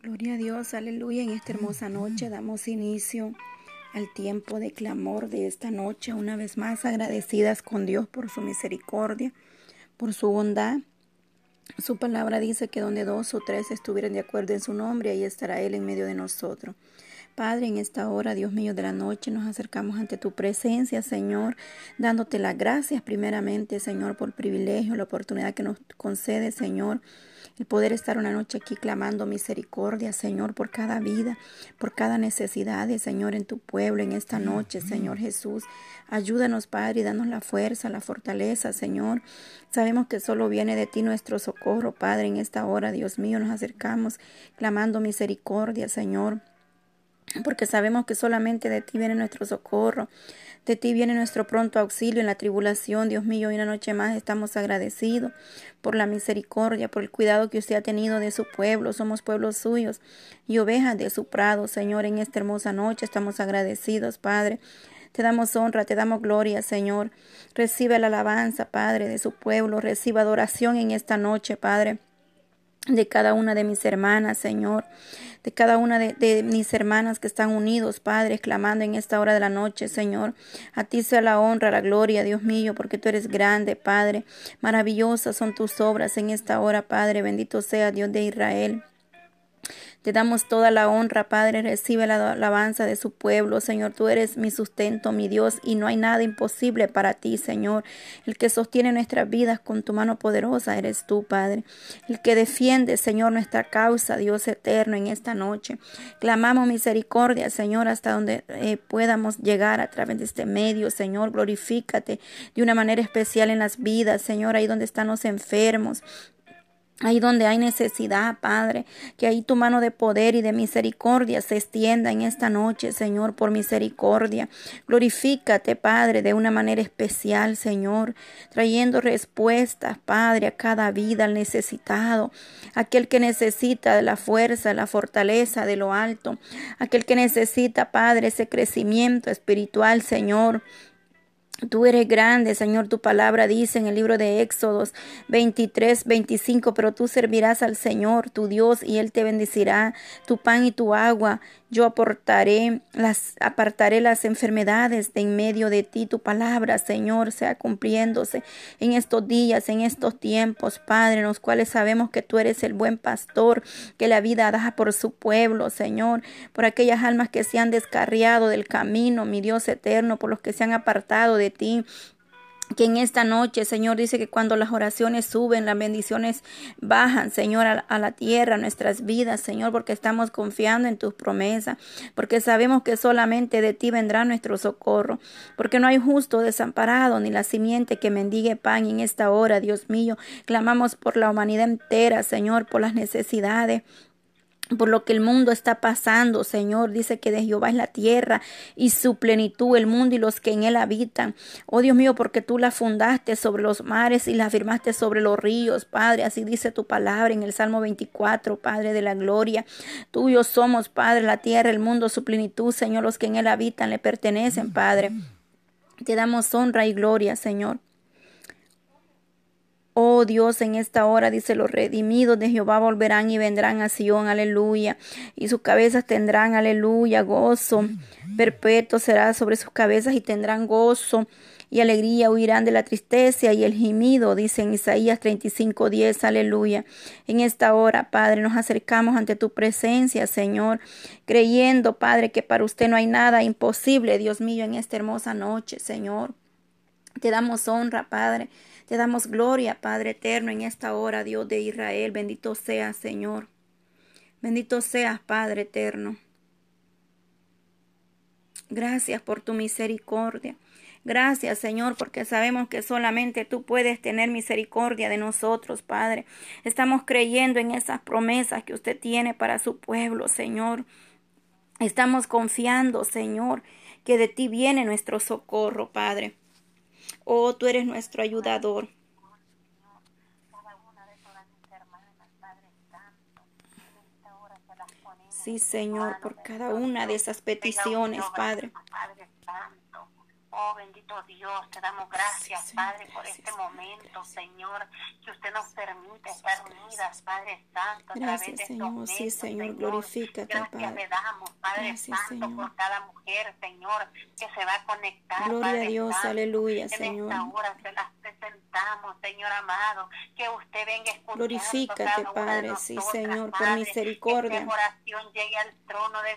Gloria a Dios, aleluya. En esta hermosa noche damos inicio al tiempo de clamor de esta noche, una vez más agradecidas con Dios por su misericordia, por su bondad. Su palabra dice que donde dos o tres estuvieran de acuerdo en su nombre, ahí estará Él en medio de nosotros. Padre, en esta hora, Dios mío de la noche, nos acercamos ante tu presencia, Señor, dándote las gracias primeramente, Señor, por el privilegio, la oportunidad que nos concede, Señor, el poder estar una noche aquí clamando misericordia, Señor, por cada vida, por cada necesidad, Señor, en tu pueblo, en esta noche, Señor Jesús. Ayúdanos, Padre, y danos la fuerza, la fortaleza, Señor. Sabemos que solo viene de ti nuestro socorro, Padre, en esta hora, Dios mío, nos acercamos clamando misericordia, Señor porque sabemos que solamente de ti viene nuestro socorro, de ti viene nuestro pronto auxilio en la tribulación, Dios mío, y una noche más estamos agradecidos por la misericordia, por el cuidado que usted ha tenido de su pueblo, somos pueblos suyos y ovejas de su prado, Señor, en esta hermosa noche estamos agradecidos, Padre. Te damos honra, te damos gloria, Señor. Recibe la alabanza, Padre, de su pueblo. Reciba adoración en esta noche, Padre de cada una de mis hermanas, Señor, de cada una de, mis hermanas que están unidos, Padre, clamando en esta hora de la noche, Señor. A ti sea la honra, la gloria, Dios mío, porque tú eres grande, Padre. Maravillosas son tus obras en esta hora, Padre. Bendito sea Dios de Israel. Te damos toda la honra, Padre. Recibe la alabanza de su pueblo, Señor. Tú eres mi sustento, mi Dios, y no hay nada imposible para ti, Señor. El que sostiene nuestras vidas con tu mano poderosa eres tú, Padre. El que defiende, Señor, nuestra causa, Dios eterno, en esta noche. Clamamos misericordia, Señor, hasta donde eh, podamos llegar a través de este medio, Señor. Glorifícate de una manera especial en las vidas, Señor, ahí donde están los enfermos. Ahí donde hay necesidad, Padre, que ahí tu mano de poder y de misericordia se extienda en esta noche, Señor, por misericordia. Glorifícate, Padre, de una manera especial, Señor, trayendo respuestas, Padre, a cada vida, al necesitado, aquel que necesita de la fuerza, la fortaleza de lo alto, aquel que necesita, Padre, ese crecimiento espiritual, Señor. Tú eres grande, Señor, tu palabra dice en el libro de Éxodos 23, 25, pero tú servirás al Señor, tu Dios, y Él te bendecirá tu pan y tu agua. Yo aportaré las, apartaré las enfermedades de en medio de ti. Tu palabra, Señor, sea cumpliéndose en estos días, en estos tiempos, Padre, en los cuales sabemos que tú eres el buen pastor, que la vida da por su pueblo, Señor, por aquellas almas que se han descarriado del camino, mi Dios eterno, por los que se han apartado de ti que en esta noche, Señor, dice que cuando las oraciones suben, las bendiciones bajan, Señor, a, la tierra, nuestras vidas, Señor, porque estamos confiando en tus promesas, porque sabemos que solamente de ti vendrá nuestro socorro, porque no hay justo desamparado ni la simiente que mendigue pan en esta hora, Dios mío. Clamamos por la humanidad entera, Señor, por las necesidades, por lo que el mundo está pasando, Señor. Dice que de Jehová es la tierra y su plenitud, el mundo y los que en él habitan. Oh Dios mío, porque tú la fundaste sobre los mares y la firmaste sobre los ríos, Padre. Así dice tu palabra en el Salmo 24, Padre de la gloria. Tuyos somos, Padre, la tierra, el mundo, su plenitud, Señor. Los que en él habitan le pertenecen, Padre. Te damos honra y gloria, Señor. Oh Dios, en esta hora dice, los redimidos de Jehová volverán y vendrán a Sion, aleluya. Y sus cabezas tendrán, aleluya, gozo. Perpetuo será sobre sus cabezas y tendrán gozo y alegría, huirán de la tristeza y el gemido, dice en Isaías 35, 10, aleluya. En esta hora, Padre, nos acercamos ante tu presencia, Señor, creyendo, Padre, que para usted no hay nada imposible, Dios mío, en esta hermosa noche, Señor. Te damos honra, Padre. Te damos gloria, Padre eterno, en esta hora, Dios de Israel. Bendito seas, Señor. Bendito seas, Padre eterno. Gracias por tu misericordia. Gracias, Señor, porque sabemos que solamente tú puedes tener misericordia de nosotros, Padre. Estamos creyendo en esas promesas que usted tiene para su pueblo, Señor. Estamos confiando, Señor, que de ti viene nuestro socorro, Padre. Oh, tú eres nuestro ayudador. Sí, Señor, por cada una de esas peticiones, Padre. Oh, bendito Dios, te damos gracias, Padre, por este momento, Señor, que usted nos permite estar unidas, Padre Santo, a gracias, través de Señor. estos sí, Señor, glorifícate, Gracias Padre. le damos, Padre Gracias, Santo, Señor. por cada mujer, Señor, que se va a conectar. Gloria Padre a Dios, Santo. aleluya, En Señor. esta hora se las presentamos, Señor amado, que usted venga escuchando Glorifícate, cada una de Padre, sí, Señor, por misericordia. Que oración llegue al trono de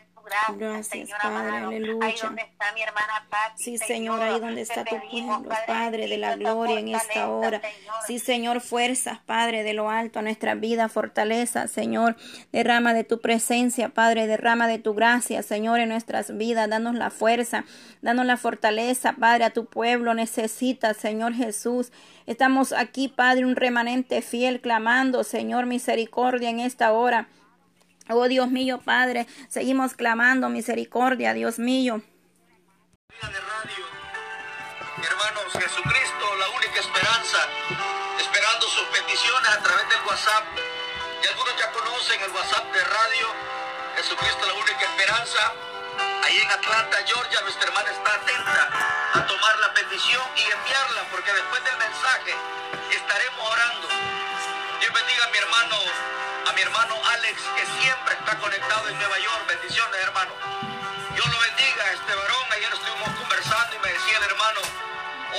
Gracias, Señor Padre, amado. aleluya. Ahí donde está mi hermana Pati, Sí, Señor, ahí donde está tu pueblo, Padre de la gloria en esta hora. Sí, Señor, fuerzas, Padre de lo alto a nuestra vida, fortaleza, Señor. Derrama de tu presencia, Padre, derrama de tu gracia, Señor, en nuestras vidas. Danos la fuerza, danos la fortaleza, Padre, a tu pueblo necesita, Señor Jesús. Estamos aquí, Padre, un remanente fiel, clamando, Señor, misericordia en esta hora. Oh Dios mío, Padre, seguimos clamando misericordia, Dios mío. Hermanos, Jesucristo, la única esperanza, esperando sus peticiones a través del WhatsApp. Y algunos ya conocen el WhatsApp de radio. Jesucristo, la única esperanza. Ahí en Atlanta, Georgia, nuestra hermana está atenta a tomar la petición y enviarla, porque después del mensaje estaremos orando. Dios bendiga a mi hermano, a mi hermano Alex, que siempre está conectado en Nueva York. Bendiciones, hermano. Dios lo bendiga este varón. Ayer estuvimos conversando y me decía el hermano,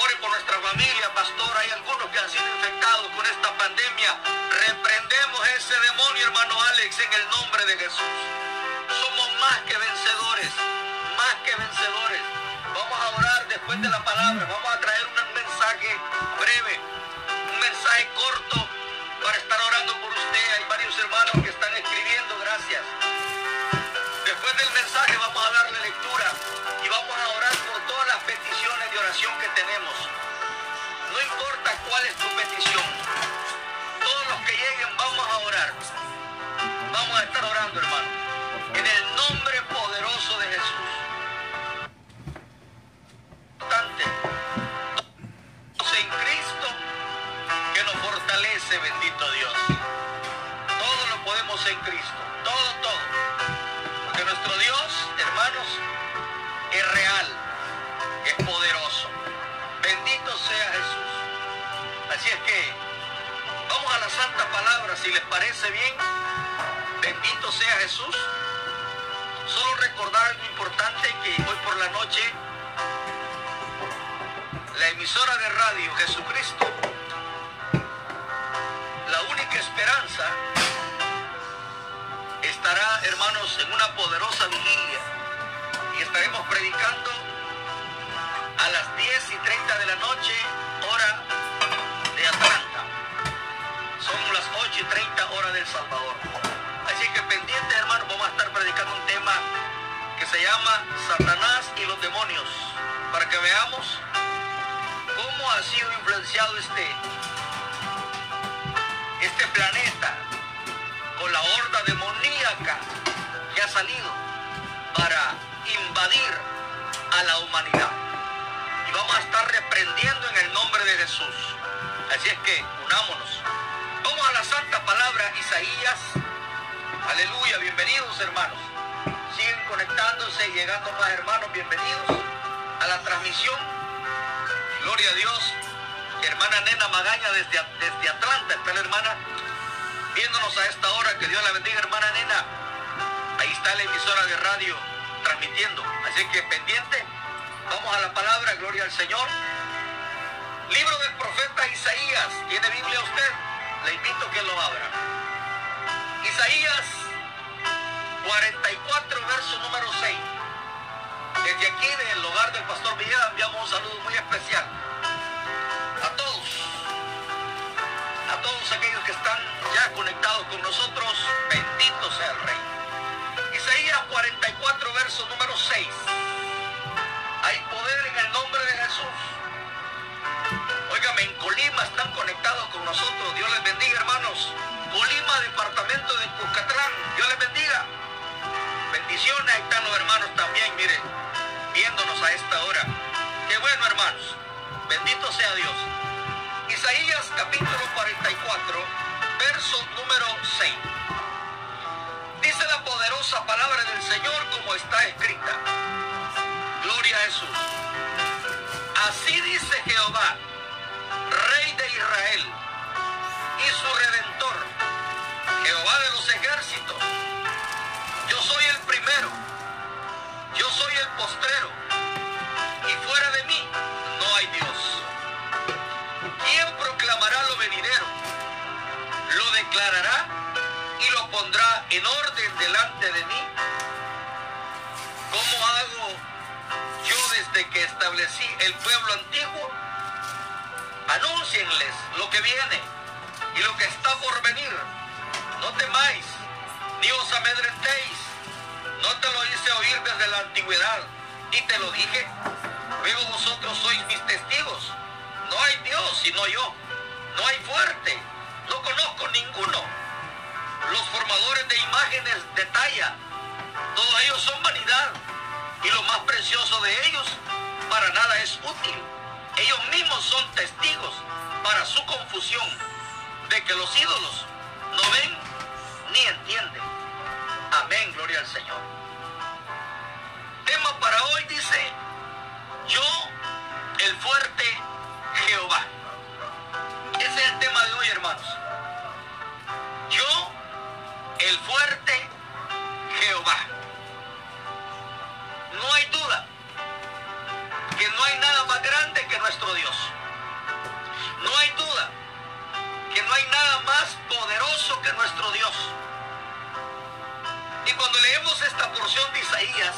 ore por nuestra familia, pastor. Hay algunos que han sido infectados con esta pandemia. Reprendemos ese demonio, hermano Alex, en el nombre de Jesús. Somos más que vencedores, más que vencedores. Vamos a orar después de la palabra. Vamos a traer un mensaje breve, un mensaje corto para estar orando por usted. Hay varios hermanos que están escribiendo. Gracias. Después del mensaje vamos a darle lectura y vamos a orar por todas las peticiones de oración que tenemos. No importa cuál es tu petición. Todos los que lleguen vamos a orar. Vamos a estar orando, hermano. En el nombre poderoso de Jesús. Importante. Bendito Dios. Todo lo podemos en Cristo. Todo, todo. Porque nuestro Dios, hermanos, es real, es poderoso. Bendito sea Jesús. Así es que vamos a la santa palabra, si les parece bien. Bendito sea Jesús. Solo recordar algo importante que hoy por la noche la emisora de radio Jesucristo, estará, hermanos, en una poderosa vigilia y estaremos predicando a las 10 y 30 de la noche, hora de Atlanta. Son las 8 y 30 hora del Salvador. Así que pendientes, hermanos, vamos a estar predicando un tema que se llama Satanás y los demonios, para que veamos cómo ha sido influenciado este planeta con la horda demoníaca que ha salido para invadir a la humanidad. Y vamos a estar reprendiendo en el nombre de Jesús. Así es que unámonos. Vamos a la santa palabra Isaías. Aleluya, bienvenidos hermanos. Siguen conectándose y llegando más hermanos, bienvenidos a la transmisión. Gloria a Dios. Hermana Nena Magaña desde, desde Atlanta, está la hermana viéndonos a esta hora. Que Dios la bendiga, hermana Nena. Ahí está la emisora de radio transmitiendo. Así que pendiente. Vamos a la palabra, gloria al Señor. Libro del profeta Isaías. ¿Tiene Biblia usted? Le invito a que lo abra. Isaías 44, verso número 6. Desde aquí, del hogar del pastor Villegas, enviamos un saludo muy especial todos aquellos que están ya conectados con nosotros. Bendito sea el Rey. Isaías 44, verso número 6. Hay poder en el nombre de Jesús. Óigame, en Colima están conectados con nosotros. Dios les bendiga, hermanos. Colima, departamento de Cuscatlán. Dios les bendiga. Bendiciones. Ahí están los hermanos también, miren, viéndonos a esta hora. Qué bueno, hermanos. Bendito sea Dios. Isaías capítulo 44, verso número 6. Dice la poderosa palabra del Señor como está escrita. Gloria a Jesús. Así dice Jehová, Rey de Israel y su Redentor, Jehová de los ejércitos. Yo soy el primero, yo soy el postrero, Lo declarará y lo pondrá en orden delante de mí. ¿Cómo hago yo desde que establecí el pueblo antiguo? Anúncienles lo que viene y lo que está por venir. No temáis, ni os amedrentéis. No te lo hice oír desde la antigüedad y te lo dije. Luego vosotros sois mis testigos. No hay Dios sino yo. No hay fuerte. No conozco ninguno. Los formadores de imágenes de talla. Todos ellos son vanidad. Y lo más precioso de ellos para nada es útil. Ellos mismos son testigos para su confusión de que los ídolos no ven ni entienden. Amén, gloria al Señor. Tema para hoy dice, yo, el fuerte Jehová. Ese es el tema de hoy, hermanos. Yo, el fuerte Jehová. No hay duda que no hay nada más grande que nuestro Dios. No hay duda que no hay nada más poderoso que nuestro Dios. Y cuando leemos esta porción de Isaías,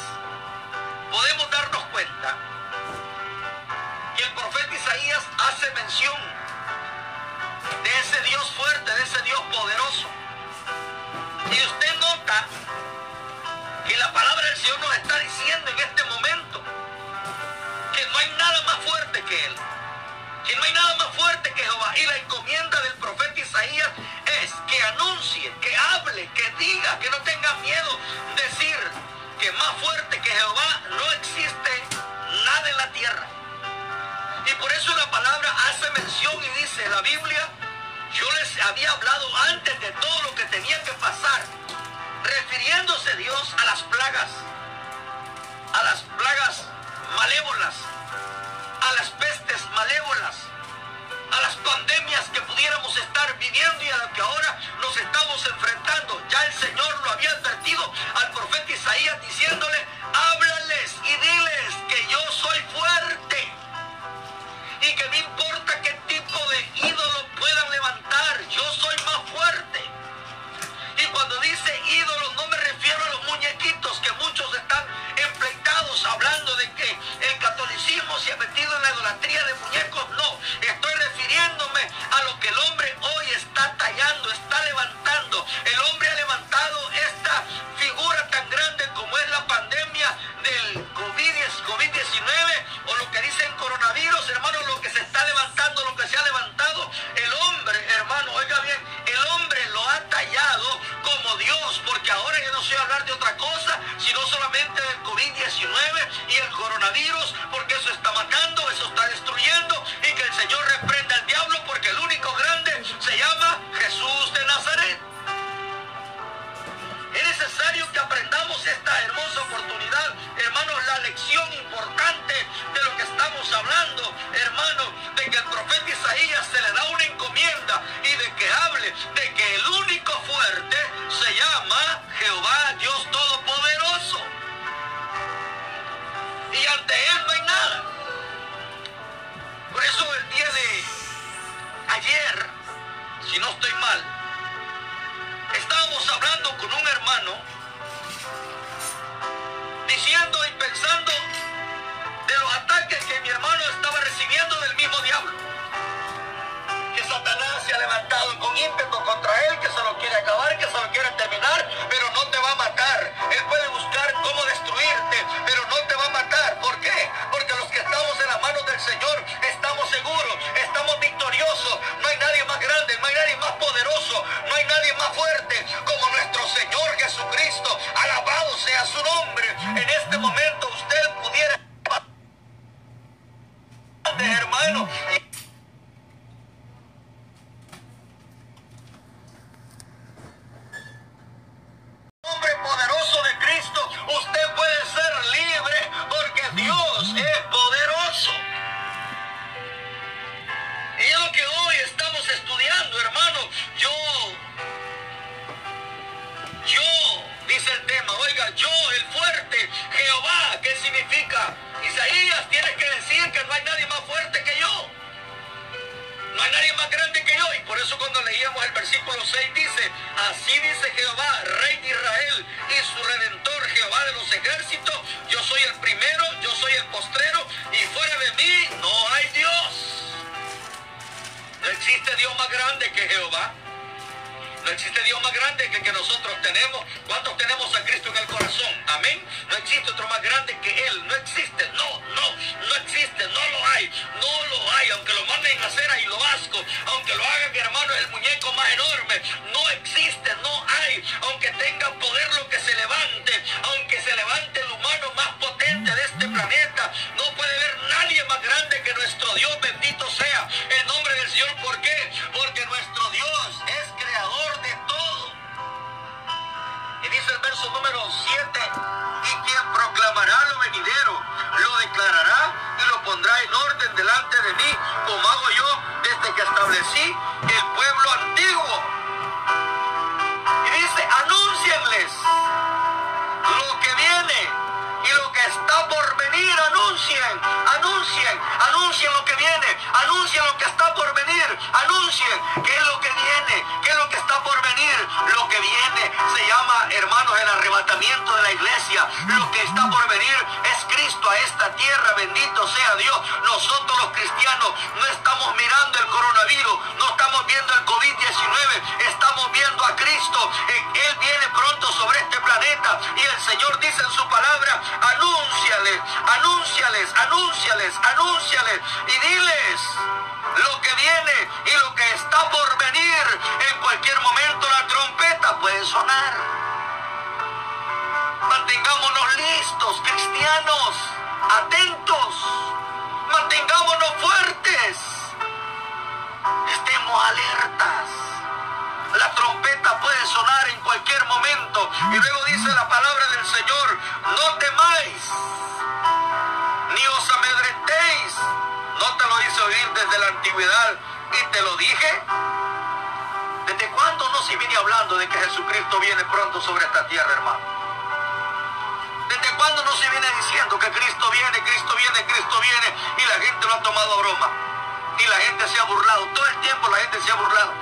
podemos darnos cuenta que el profeta Isaías hace mención de ese Dios fuerte, de ese Dios poderoso. Y usted nota que la palabra del Señor nos está diciendo en este momento que no hay nada más fuerte que Él. Que no hay nada más fuerte que Jehová. Y la encomienda del profeta Isaías es que anuncie, que hable, que diga, que no tenga miedo. Decir que más fuerte que Jehová no existe nada en la tierra. Y por eso la palabra hace mención y dice la Biblia, yo les había hablado antes de todo lo que tenía que pasar, refiriéndose Dios a las plagas, a las plagas malévolas, a las pestes malévolas, a las pandemias que pudiéramos estar viviendo y a las que ahora nos estamos enfrentando. Ya el Señor lo había advertido al profeta Isaías diciéndole, háblales y diles que yo soy fuerte y que no importa qué tipo de ídolo puedan levantar, yo soy más fuerte. Y cuando dice ídolos no me refiero a los muñequitos que muchos están empleitados hablando de que el catolicismo se ha metido en la idolatría de muñecos. No, estoy refiriéndome a lo que el hombre hoy está tallando, está levantando. El hombre ha levantado esta figura tan grande como es la pandemia del COVID-19 o lo que dicen coronavirus, hermano, lo que se está levantando, lo que se ha levantado. El hombre, hermano, oiga bien, el hombre lo ha tallado como Dios, porque ahora yo no sé hablar de otra cosa, sino solamente del COVID-19 y el coronavirus, porque eso está matando, eso está destruyendo, y que el Señor reprenda al diablo, porque el único grande se llama Jesús de Nazaret. Es necesario que aprendamos esta hermosa oportunidad, hermanos, la lección importante de lo que estamos hablando, hermanos, de que el profeta Isaías se le da una encomienda y de que hable de que el único fuerte se llama Jehová Dios Todopoderoso. Y ante él no hay nada. Por eso el día de ayer, si no estoy mal, estábamos hablando con un hermano diciendo y pensando de los ataques que mi hermano estaba recibiendo del mismo diablo. Que Satanás se ha levantado con ímpetu contra él, que se lo quiere acabar, que se lo quiere Dios, nosotros los cristianos no estamos mirando el coronavirus, no estamos viendo el COVID-19, estamos viendo a Cristo, Él viene pronto sobre este planeta y el Señor dice en su palabra, anúnciales, anúnciales, anúnciales, anúnciales y diles lo que viene y lo que está por venir. En cualquier momento la trompeta puede sonar. Mantengámonos listos, cristianos, atentos, mantengámonos fuertes, estemos alertas. La trompeta puede sonar en cualquier momento. Y luego dice la palabra del Señor, no temáis, ni os amedrentéis. No te lo hice oír desde la antigüedad y te lo dije. ¿Desde cuándo no se viene hablando de que Jesucristo viene pronto sobre esta tierra, hermano? ¿Desde cuándo no se viene diciendo que Cristo viene, Cristo viene, Cristo viene y la gente lo ha tomado a broma? Y la gente se ha burlado. Todo el tiempo la gente se ha burlado.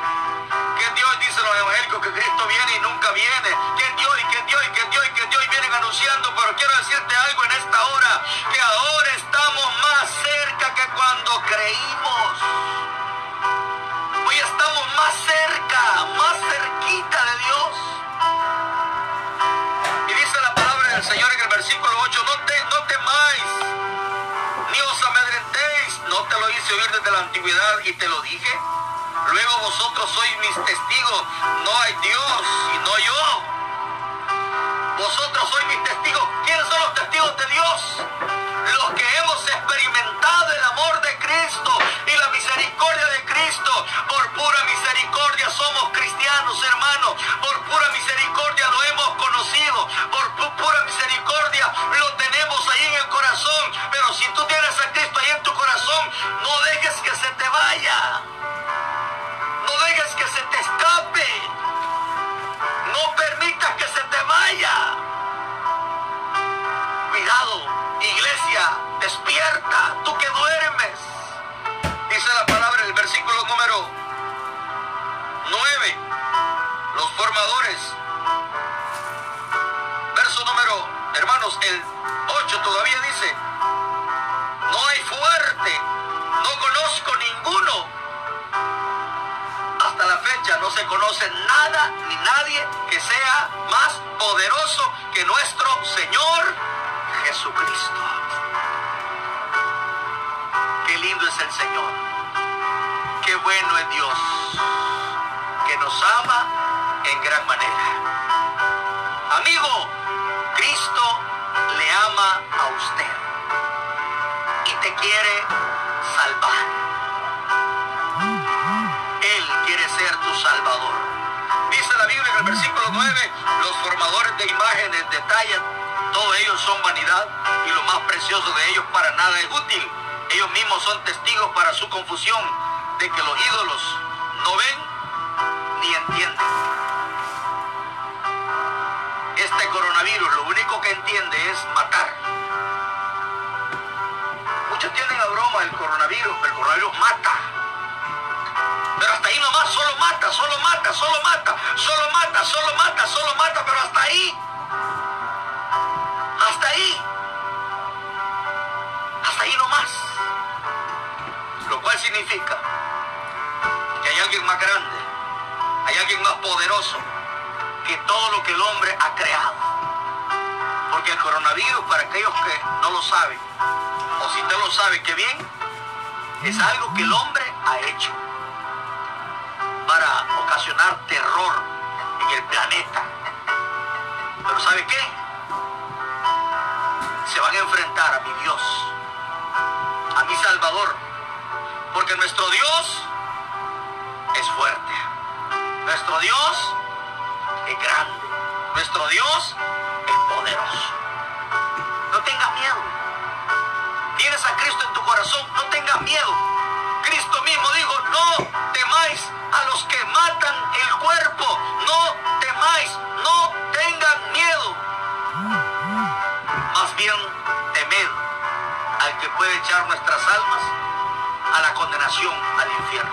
Que Dios dice los evangélicos que Cristo viene y nunca viene. Que Dios y que Dios y que Dios y que Dios y vienen anunciando. Pero quiero decirte algo en esta hora. Que ahora estamos más cerca que cuando creímos. Hoy estamos más cerca, más cerquita de Dios. Del Señor en el versículo 8, no, te, no temáis, ni os amedrentéis, no te lo hice oír desde la antigüedad y te lo dije. Luego vosotros sois mis testigos, no hay Dios y no yo. Vosotros sois mis testigos. ¿Quiénes son los testigos de Dios? Los que hemos experimentado el amor de Cristo y la misericordia de Cristo. Por pura misericordia somos cristianos, hermanos. Por pura misericordia lo hemos conocido. Por pu pura misericordia lo tenemos ahí en el corazón. Pero si tú tienes a Cristo ahí en tu corazón, no dejes que se te vaya. No dejes que se te escape. No permitas que se te vaya. Despierta, tú que duermes. Dice la palabra en el versículo número 9. Los formadores. Verso número, hermanos, el 8 todavía dice, no hay fuerte, no conozco ninguno hasta la fecha no se conoce nada ni nadie que sea más poderoso que nuestro Señor Jesucristo. Lindo es el Señor. Qué bueno es Dios. Que nos ama en gran manera. Amigo, Cristo le ama a usted. Y te quiere salvar. Él quiere ser tu salvador. Dice la Biblia en el versículo 9, los formadores de imágenes detallan, todos ellos son vanidad y lo más precioso de ellos para nada es útil. Ellos mismos son testigos para su confusión de que los ídolos no ven ni entienden. Este coronavirus lo único que entiende es matar. tienen a broma el coronavirus, pero el coronavirus mata. Pero hasta ahí nomás, solo mata, solo mata, solo mata, solo mata, solo mata, solo mata, pero hasta ahí. Significa que hay alguien más grande, hay alguien más poderoso que todo lo que el hombre ha creado. Porque el coronavirus, para aquellos que no lo saben, o si usted lo sabe, que bien, es algo que el hombre ha hecho para ocasionar terror en el planeta. Pero ¿sabe qué? Se van a enfrentar a mi Dios, a mi Salvador, porque nuestro Dios es fuerte. Nuestro Dios es grande. Nuestro Dios es poderoso. No tengas miedo. Tienes a Cristo en tu corazón, no tengas miedo. Cristo mismo dijo, no temáis a los que matan el cuerpo. No temáis, no tengan miedo. Más bien temed al que puede echar nuestras almas a la condenación, al infierno.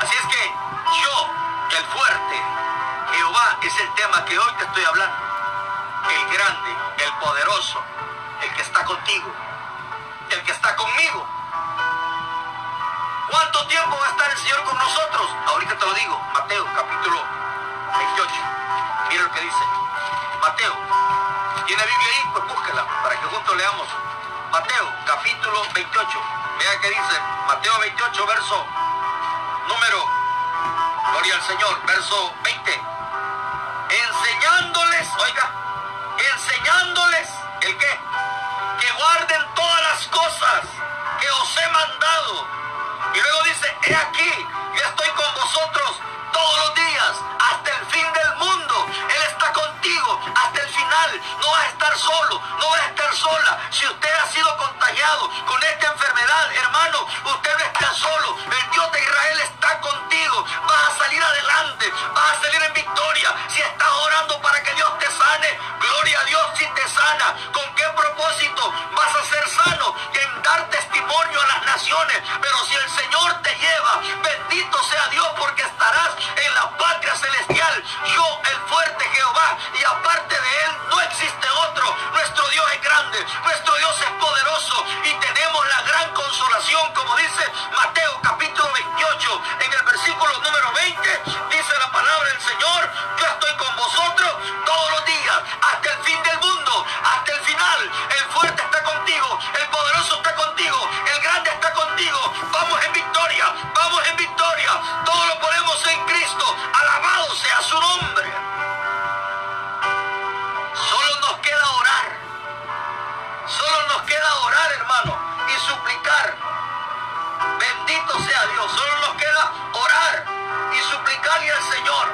Así es que yo, el fuerte, Jehová, es el tema que hoy te estoy hablando. El grande, el poderoso, el que está contigo, el que está conmigo. ¿Cuánto tiempo va a estar el Señor con nosotros? Ahorita te lo digo, Mateo capítulo 28. Mira lo que dice. Mateo, ¿tiene Biblia ahí? Pues búsquela para que juntos leamos. Mateo capítulo 28. Vea que dice Mateo 28, verso número, gloria al Señor, verso 20. Enseñándoles, oiga, enseñándoles el qué? Que guarden todas las cosas que os he mandado. Y luego dice, he aquí, yo estoy con vosotros todos los días, hasta el fin del mundo. Él está hasta el final. No vas a estar solo, no vas a estar sola. Si usted ha sido contagiado con esta enfermedad, hermano, usted no está solo. El Dios de Israel está contigo. Vas a salir adelante, vas a salir en victoria. Si estás orando para que Dios te sane, gloria a Dios si te sana. ¿Con qué propósito vas a ser sano? En dar testimonio a las naciones. Pero si el Señor te lleva, bendito sea Dios porque estarás en la patria celestial. Yo, el fuerte Jehová, y aparte de él no existe otro. Nuestro Dios es grande, nuestro Dios es poderoso y tenemos la gran consolación, como dice Mateo capítulo 28, en el versículo número 20, dice la palabra del Señor, yo estoy con vosotros todos los días, hasta el fin del mundo, hasta el final. El fuerte está contigo, el poderoso está contigo, el grande está contigo. Vamos en victoria, vamos en victoria. Todo lo ponemos en Cristo. Alabado sea su nombre. Y suplicar. Bendito sea Dios. Solo nos queda orar y suplicarle al Señor.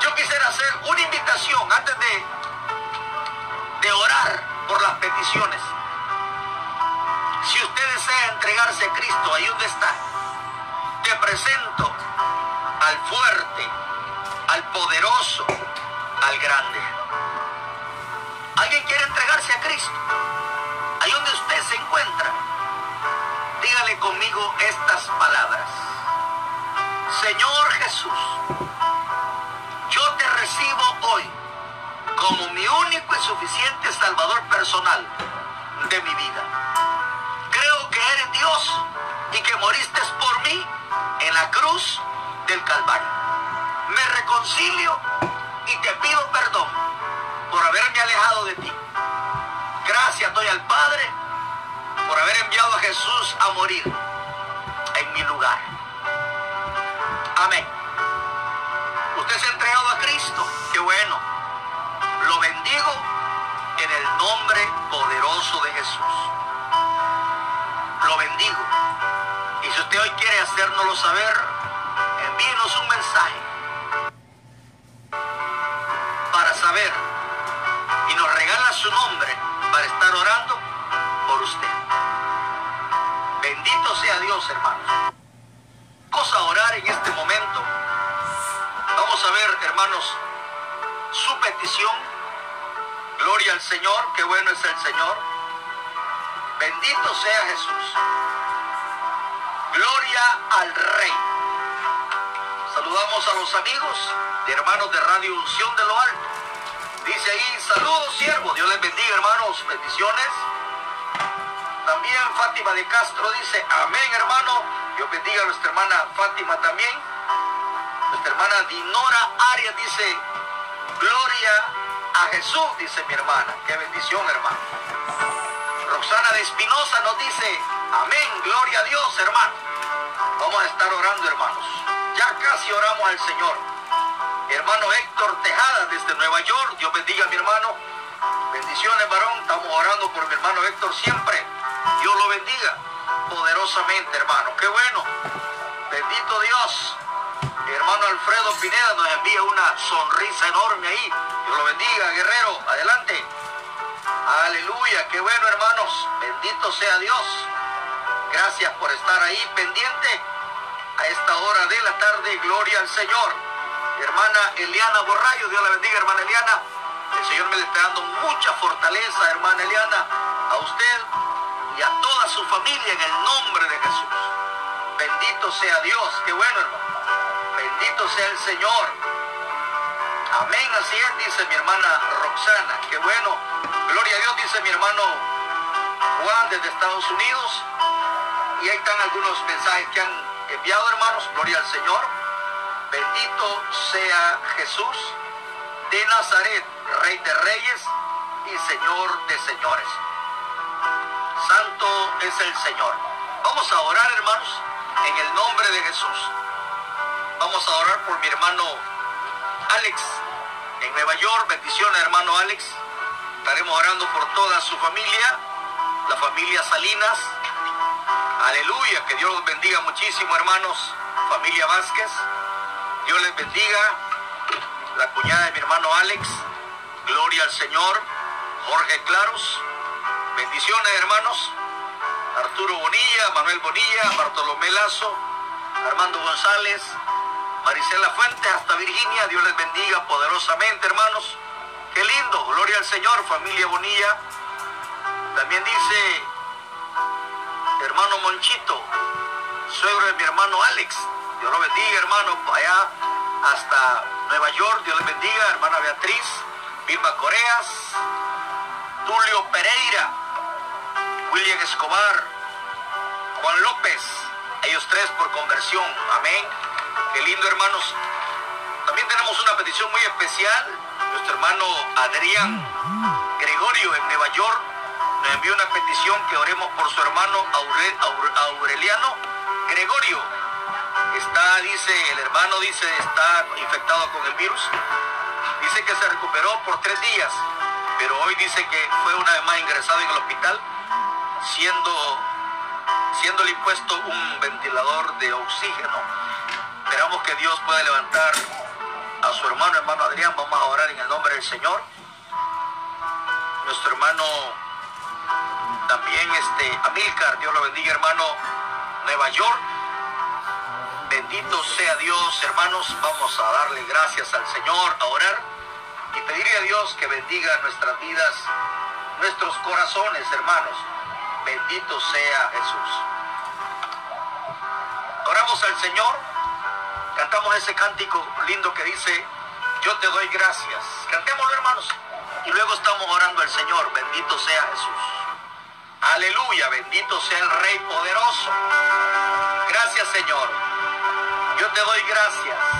Yo quisiera hacer una invitación antes de, de orar por las peticiones. Si usted desea entregarse a Cristo, ahí donde está, te presento al fuerte, al poderoso, al grande. ¿Alguien quiere entregarse a Cristo? Ahí donde usted se encuentra, dígale conmigo estas palabras. Señor Jesús, yo te recibo hoy como mi único y suficiente Salvador personal de mi vida. Creo que eres Dios y que moriste por mí en la cruz del Calvario. Me reconcilio y te pido perdón por haberme alejado de ti. Gracias doy al Padre por haber enviado a Jesús a morir en mi lugar. Amén. Usted se ha entregado a Cristo. Qué bueno. Lo bendigo en el nombre poderoso de Jesús. Lo bendigo. Y si usted hoy quiere hacérnoslo saber, envíenos un mensaje el Señor. Bendito sea Jesús. Gloria al Rey. Saludamos a los amigos y hermanos de Radio Unción de lo Alto. Dice ahí, saludos siervos, Dios les bendiga hermanos, bendiciones. También Fátima de Castro dice, amén hermano, Dios bendiga a nuestra hermana Fátima también. Nuestra hermana Dinora Arias dice, gloria a Jesús, dice mi hermana. Qué bendición, hermano. Roxana de Espinosa nos dice, amén, gloria a Dios, hermano. Vamos a estar orando, hermanos. Ya casi oramos al Señor. Hermano Héctor Tejada desde Nueva York, Dios bendiga a mi hermano. Bendiciones, varón. Estamos orando por mi hermano Héctor siempre. Dios lo bendiga poderosamente, hermano. Qué bueno. Bendito Dios. Hermano Alfredo Pineda nos envía una sonrisa enorme ahí. Dios lo bendiga, guerrero. Adelante. Aleluya. Qué bueno, hermanos. Bendito sea Dios. Gracias por estar ahí pendiente a esta hora de la tarde. Gloria al Señor. Hermana Eliana Borrayo, Dios la bendiga, hermana Eliana. El Señor me le está dando mucha fortaleza, hermana Eliana, a usted y a toda su familia en el nombre de Jesús. Bendito sea Dios. Qué bueno, hermano. Bendito sea el Señor. Amén, así es, dice mi hermana Roxana. Qué bueno. Gloria a Dios, dice mi hermano Juan desde Estados Unidos. Y ahí están algunos mensajes que han enviado, hermanos. Gloria al Señor. Bendito sea Jesús de Nazaret, Rey de Reyes y Señor de Señores. Santo es el Señor. Vamos a orar, hermanos, en el nombre de Jesús. Vamos a orar por mi hermano Alex en Nueva York. Bendiciones, hermano Alex. Estaremos orando por toda su familia, la familia Salinas. Aleluya, que Dios los bendiga muchísimo, hermanos. Familia Vázquez. Dios les bendiga. La cuñada de mi hermano Alex. Gloria al Señor. Jorge Claros. Bendiciones, hermanos. Arturo Bonilla, Manuel Bonilla, Bartolomé Lazo, Armando González, Marisela Fuentes, hasta Virginia. Dios les bendiga poderosamente, hermanos. Qué lindo, gloria al Señor, familia Bonilla. También dice hermano Monchito, suegro de mi hermano Alex. Dios lo bendiga, hermano, allá hasta Nueva York. Dios les bendiga, hermana Beatriz, Vilma Coreas, Tulio Pereira, William Escobar, Juan López, ellos tres por conversión. Amén. Qué lindo, hermanos. También tenemos una petición muy especial. Nuestro hermano Adrián Gregorio en Nueva York nos envió una petición que oremos por su hermano Aure, Aure, Aureliano Gregorio. Está, dice, el hermano dice, está infectado con el virus. Dice que se recuperó por tres días, pero hoy dice que fue una vez más ingresado en el hospital, siendo, siéndole impuesto un ventilador de oxígeno. Esperamos que Dios pueda levantar a su hermano, hermano Adrián. Vamos a orar en el nombre del Señor. Nuestro hermano también, este, Amílcar, Dios lo bendiga, hermano, Nueva York. Bendito sea Dios, hermanos. Vamos a darle gracias al Señor, a orar y pedirle a Dios que bendiga nuestras vidas, nuestros corazones, hermanos. Bendito sea Jesús. Oramos al Señor, cantamos ese cántico lindo que dice, yo te doy gracias. Cantémoslo, hermanos. Y luego estamos orando al Señor, bendito sea Jesús. Aleluya, bendito sea el Rey poderoso. Gracias, Señor. Yo te doy gracias.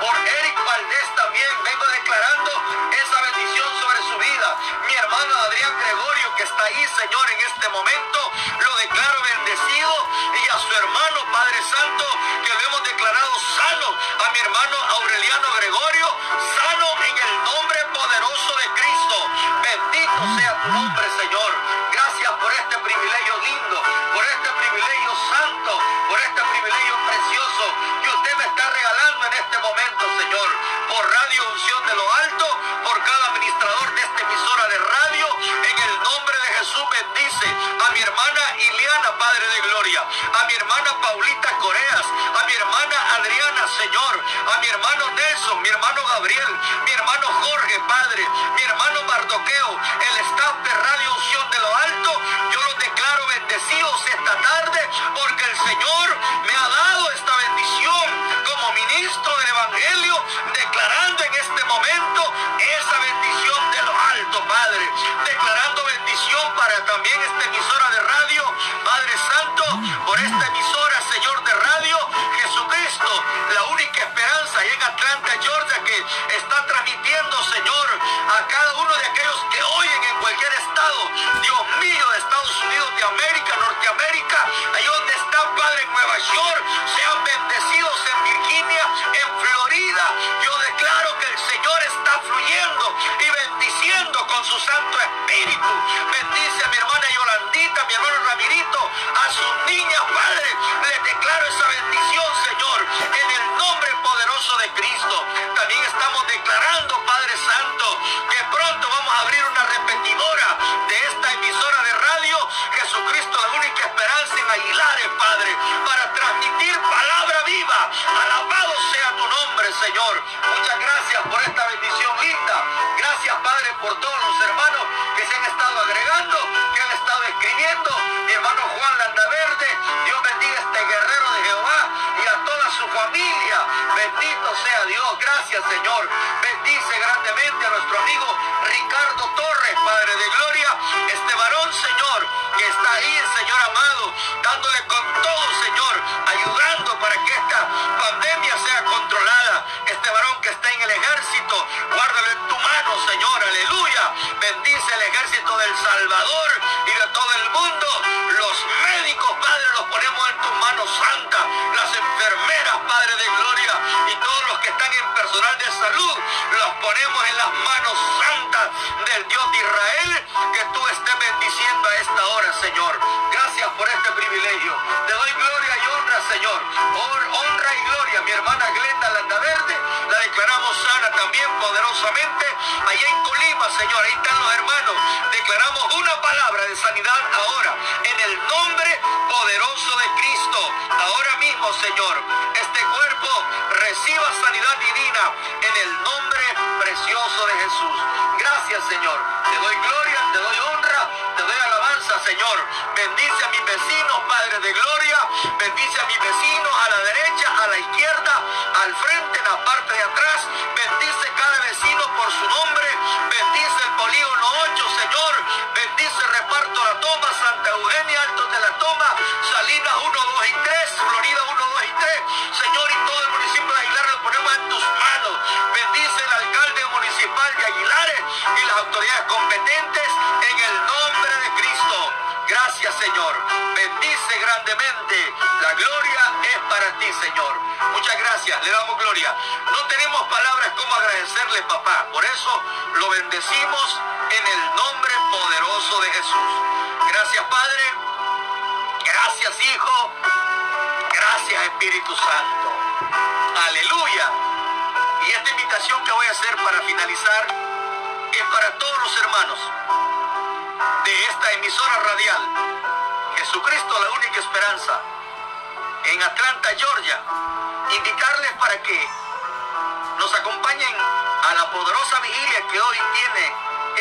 Por Eric Valdés también vengo declarando esa bendición sobre su vida. Mi hermano Adrián Gregorio, que está ahí, Señor, en este momento, lo declaro bendecido. Y a su hermano, Padre Santo, que lo hemos declarado sano. A mi hermano Aureliano Gregorio, sano en el nombre poderoso de Cristo. Bendito sea tu nombre, Señor. Dios bendiga a este guerrero de Jehová y a toda su familia. Bendito sea Dios. Gracias, Señor. Bendice grandemente a nuestro amigo Ricardo Torres, Padre de Gloria. Este varón, Señor, que está ahí, Señor amado, dándole con todo, Señor, ayudando para que esta pandemia sea controlada. Este varón que está en el ejército, guárdalo en tu mano, Señor, aleluya. Bendice el ejército del Salvador ponemos en las manos santas del Dios de Israel. Que tú estés bendiciendo a esta hora, Señor. Gracias por este privilegio. Te doy gloria y honra, Señor. Honra y gloria, mi hermana Glenda Landaverde, la declaramos sana también poderosamente. Allá en Colima, Señor, ahí están los hermanos. Declaramos una palabra de sanidad ahora, en el nombre poderoso de Cristo. Ahora mismo, Señor, este cuerpo reciba sanidad divina en el nombre precioso de Jesús. Gracias, Señor. Te doy gloria, te doy honra, te doy alabanza, Señor. Bendice a mis vecinos, Padre de gloria. Bendice a mis vecinos a la derecha, a la izquierda, al frente, en la parte de atrás. Bendice cada vecino por su nombre. Bendice el polígono 8, Señor. Bendice el reparto La Toma, Santa Eugenia, Altos de la Toma, Salinas 1, Señor. Bendice grandemente. La gloria es para ti, Señor. Muchas gracias. Le damos gloria. No tenemos palabras como agradecerle, papá. Por eso lo bendecimos en el nombre poderoso de Jesús. Gracias, Padre. Gracias, Hijo. Gracias, Espíritu Santo. Aleluya. Y esta invitación que voy a hacer para finalizar es para todos los hermanos de esta emisora radial, Jesucristo la única esperanza, en Atlanta, Georgia, invitarles para que nos acompañen a la poderosa vigilia que hoy tiene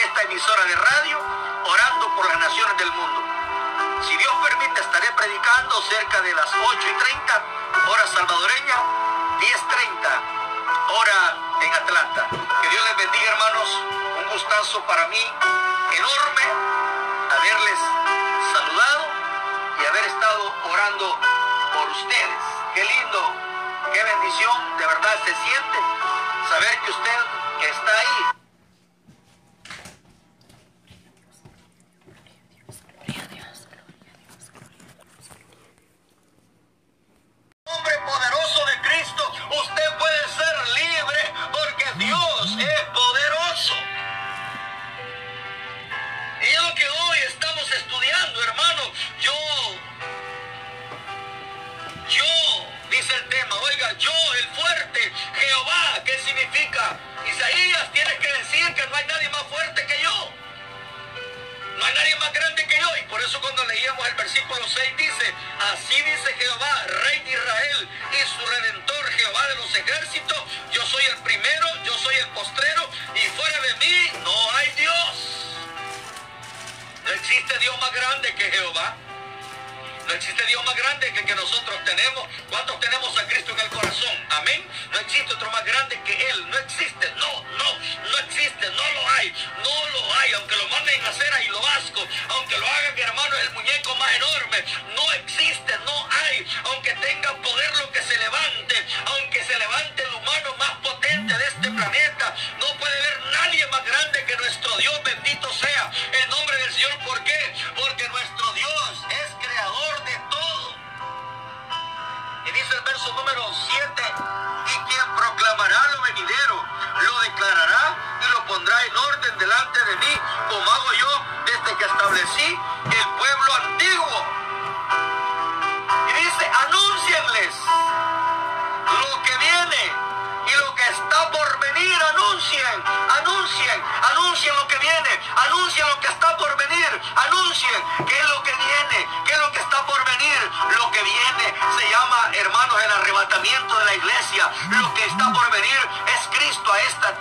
esta emisora de radio, orando por las naciones del mundo. Si Dios permite, estaré predicando cerca de las 8 y 30, hora salvadoreña, 10.30, hora en Atlanta. Que Dios les bendiga, hermanos. Un gustazo para mí enorme haberles por ustedes. Qué lindo, qué bendición, de verdad se siente saber que usted está ahí.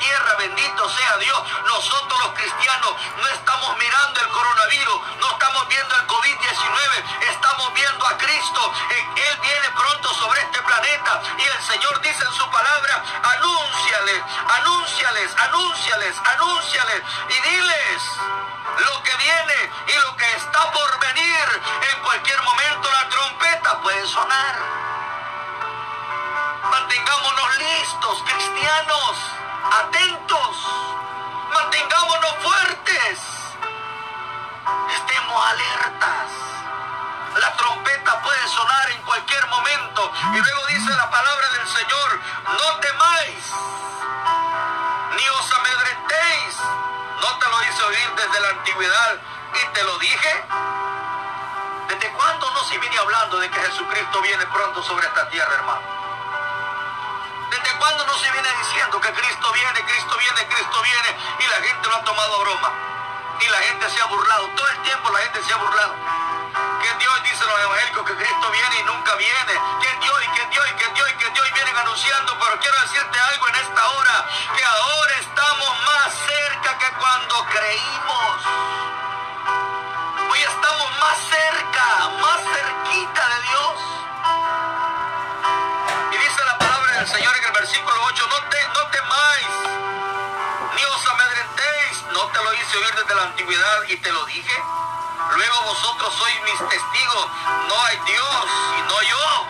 Tierra, bendito sea Dios, nosotros los cristianos no estamos mirando el coronavirus, no estamos viendo el COVID-19, estamos viendo a Cristo, Él viene pronto sobre este planeta y el Señor dice en su palabra, anúnciales, anúnciales, anúnciales, anúnciales y diles lo que viene y lo que está por venir. En cualquier momento la trompeta puede sonar. Mantengámonos listos, cristianos, atentos, mantengámonos fuertes, estemos alertas. La trompeta puede sonar en cualquier momento. Y luego dice la palabra del Señor, no temáis, ni os amedrentéis. No te lo hice oír desde la antigüedad y te lo dije. ¿Desde cuándo no se viene hablando de que Jesucristo viene pronto sobre esta tierra, hermano? ¿Desde cuándo no se viene diciendo que Cristo viene, Cristo viene, Cristo viene y la gente lo ha tomado a broma? Y la gente se ha burlado. Todo el tiempo la gente se ha burlado que Dios dice los evangélicos que Cristo viene y nunca viene, que Dios y que Dios y que Dios y que Dios y vienen anunciando, pero quiero decirte algo en esta hora, que ahora estamos más cerca que cuando creímos. Hoy estamos más cerca, más cerquita de Dios. Del Señor en el versículo 8, no, te, no temáis, ni os amedrentéis, no te lo hice oír desde la antigüedad y te lo dije. Luego vosotros sois mis testigos. No hay Dios y no yo.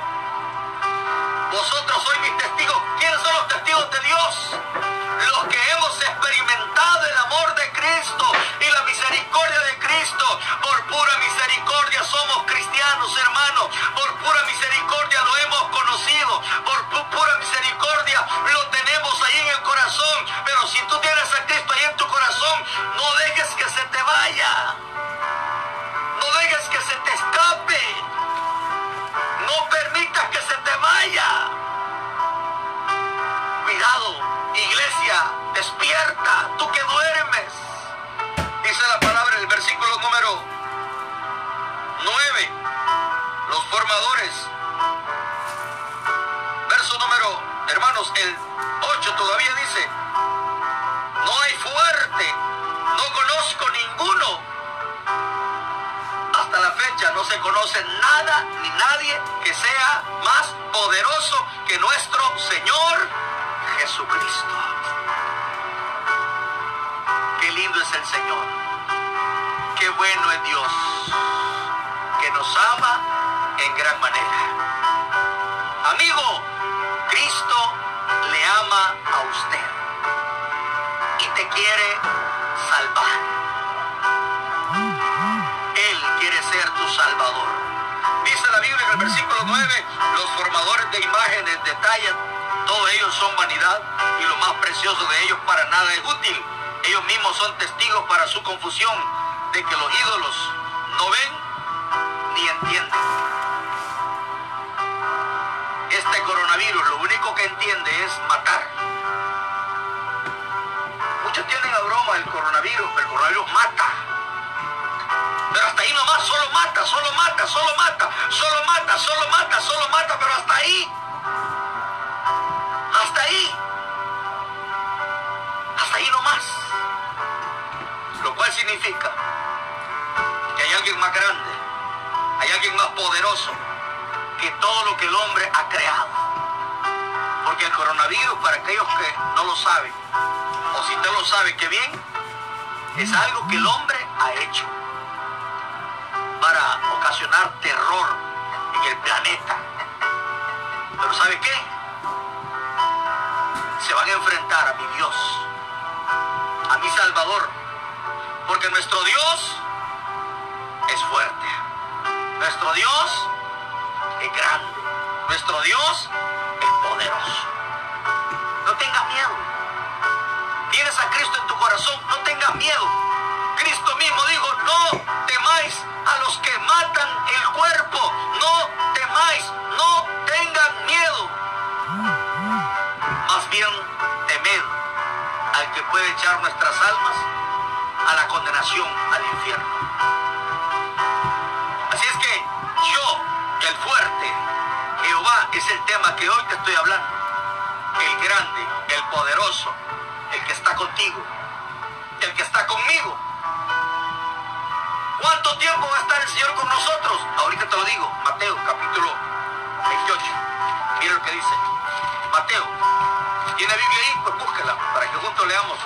Vosotros sois mis testigos. ¿Quiénes son los testigos de Dios? Los que hemos experimentado el amor de Cristo y la misericordia de Cristo. Por pura misericordia somos cristianos, hermanos. Por pura misericordia lo hemos conocido. Por pura misericordia lo tenemos ahí en el corazón. Pero si tú tienes a Cristo ahí en tu corazón, no dejes que se te vaya. No dejes que se te escape. No permitas que se te vaya. Cuidado, iglesia, despierta, tú que duermes. Dice la palabra en el versículo número 9. Los formadores. Verso número, hermanos, el 8 todavía dice, no hay fuerte, no conozco ninguno hasta la fecha no se conoce nada ni nadie que sea más poderoso que nuestro Señor Jesucristo. Qué lindo es el Señor. Qué bueno es Dios, que nos ama en gran manera. Amigo, Cristo le ama a usted y te quiere salvar. Él quiere ser tu salvador. Dice la Biblia en el versículo 9, los formadores de imágenes detallan, todos ellos son vanidad y lo más precioso de ellos para nada es útil. Ellos mismos son testigos para su confusión de que los ídolos no ven ni entienden. Este coronavirus lo único que entiende es matar. Muchos tienen a broma el coronavirus, pero el coronavirus mata. Pero hasta ahí nomás, solo mata, solo mata, solo mata, solo mata, solo mata, solo mata, pero hasta ahí. Que hay alguien más grande, hay alguien más poderoso que todo lo que el hombre ha creado. Porque el coronavirus, para aquellos que no lo saben, o si usted lo sabe, que bien, es algo que el hombre ha hecho para ocasionar terror en el planeta. Pero ¿sabe qué? Se van a enfrentar a mi Dios, a mi Salvador, porque nuestro Dios es fuerte. Nuestro Dios es grande. Nuestro Dios es poderoso. No tengas miedo. Tienes a Cristo en tu corazón. No tengas miedo. Cristo mismo dijo, no temáis a los que matan el cuerpo. No temáis. No tengan miedo. Más bien temed al que puede echar nuestras almas a la condenación, al infierno. Así es que yo, el fuerte, Jehová, es el tema que hoy te estoy hablando. El grande, el poderoso, el que está contigo, el que está conmigo. ¿Cuánto tiempo va a estar el Señor con nosotros? Ahorita te lo digo, Mateo capítulo 28. Mira lo que dice. Mateo. ¿Tiene Biblia ahí? Pues búsquela para que juntos leamos.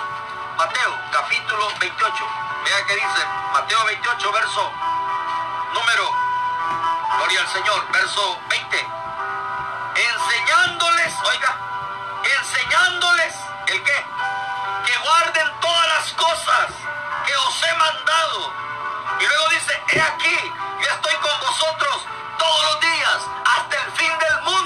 Mateo capítulo 28. Vea que dice Mateo 28, verso número, gloria al Señor, verso 20. Enseñándoles, oiga, enseñándoles el qué? Que guarden todas las cosas que os he mandado. Y luego dice, he aquí, yo estoy con vosotros todos los días hasta el fin del mundo.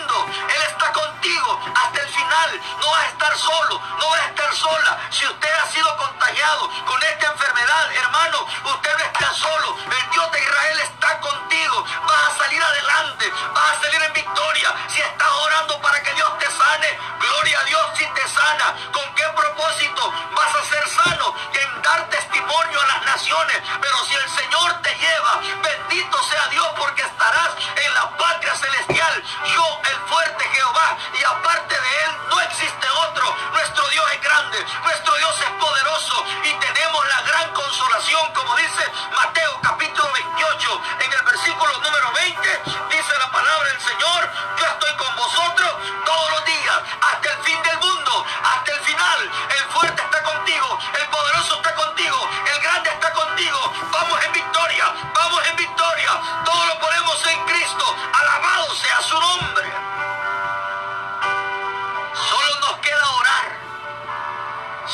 Hasta el final. No vas a estar solo, no vas a estar sola. Si usted ha sido con esta enfermedad, hermano, usted no está solo. El Dios de Israel está contigo. Vas a salir adelante, vas a salir en victoria. Si estás orando para que Dios te sane, gloria a Dios si te sana. ¿Con qué propósito vas a ser sano? En dar testimonio a las naciones. Pero si el Señor te lleva, bendito sea Dios porque estarás en la patria celestial. Yo, el fuerte Jehová, y aparte de él no existe otro. Nuestro Dios es grande, nuestro Dios es poderoso y tenemos la gran consolación, como dice Mateo capítulo 28, en el versículo número 20, dice la palabra del Señor, yo estoy con vosotros todos los días, hasta el fin del mundo, hasta el final. El fuerte está contigo, el poderoso está contigo, el grande está contigo. Vamos en victoria, vamos en victoria. Todo lo ponemos en Cristo. Alabado sea su nombre.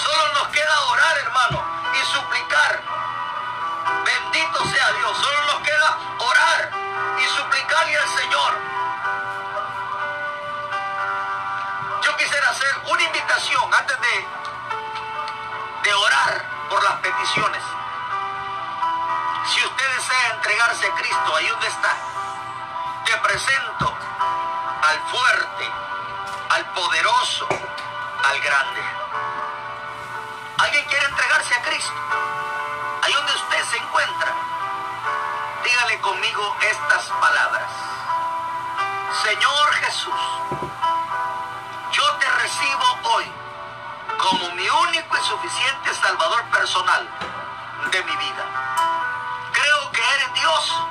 Solo nos queda orar, hermano, y suplicar. Bendito sea Dios. Solo nos queda orar y suplicarle al Señor. Yo quisiera hacer una invitación antes de, de orar por las peticiones. Si usted desea entregarse a Cristo, ahí donde está, te presento al fuerte, al poderoso, al grande. ¿Alguien quiere entregarse a Cristo? Ahí donde usted se encuentra, dígale conmigo estas palabras. Señor Jesús, yo te recibo hoy como mi único y suficiente Salvador personal de mi vida. Creo que eres Dios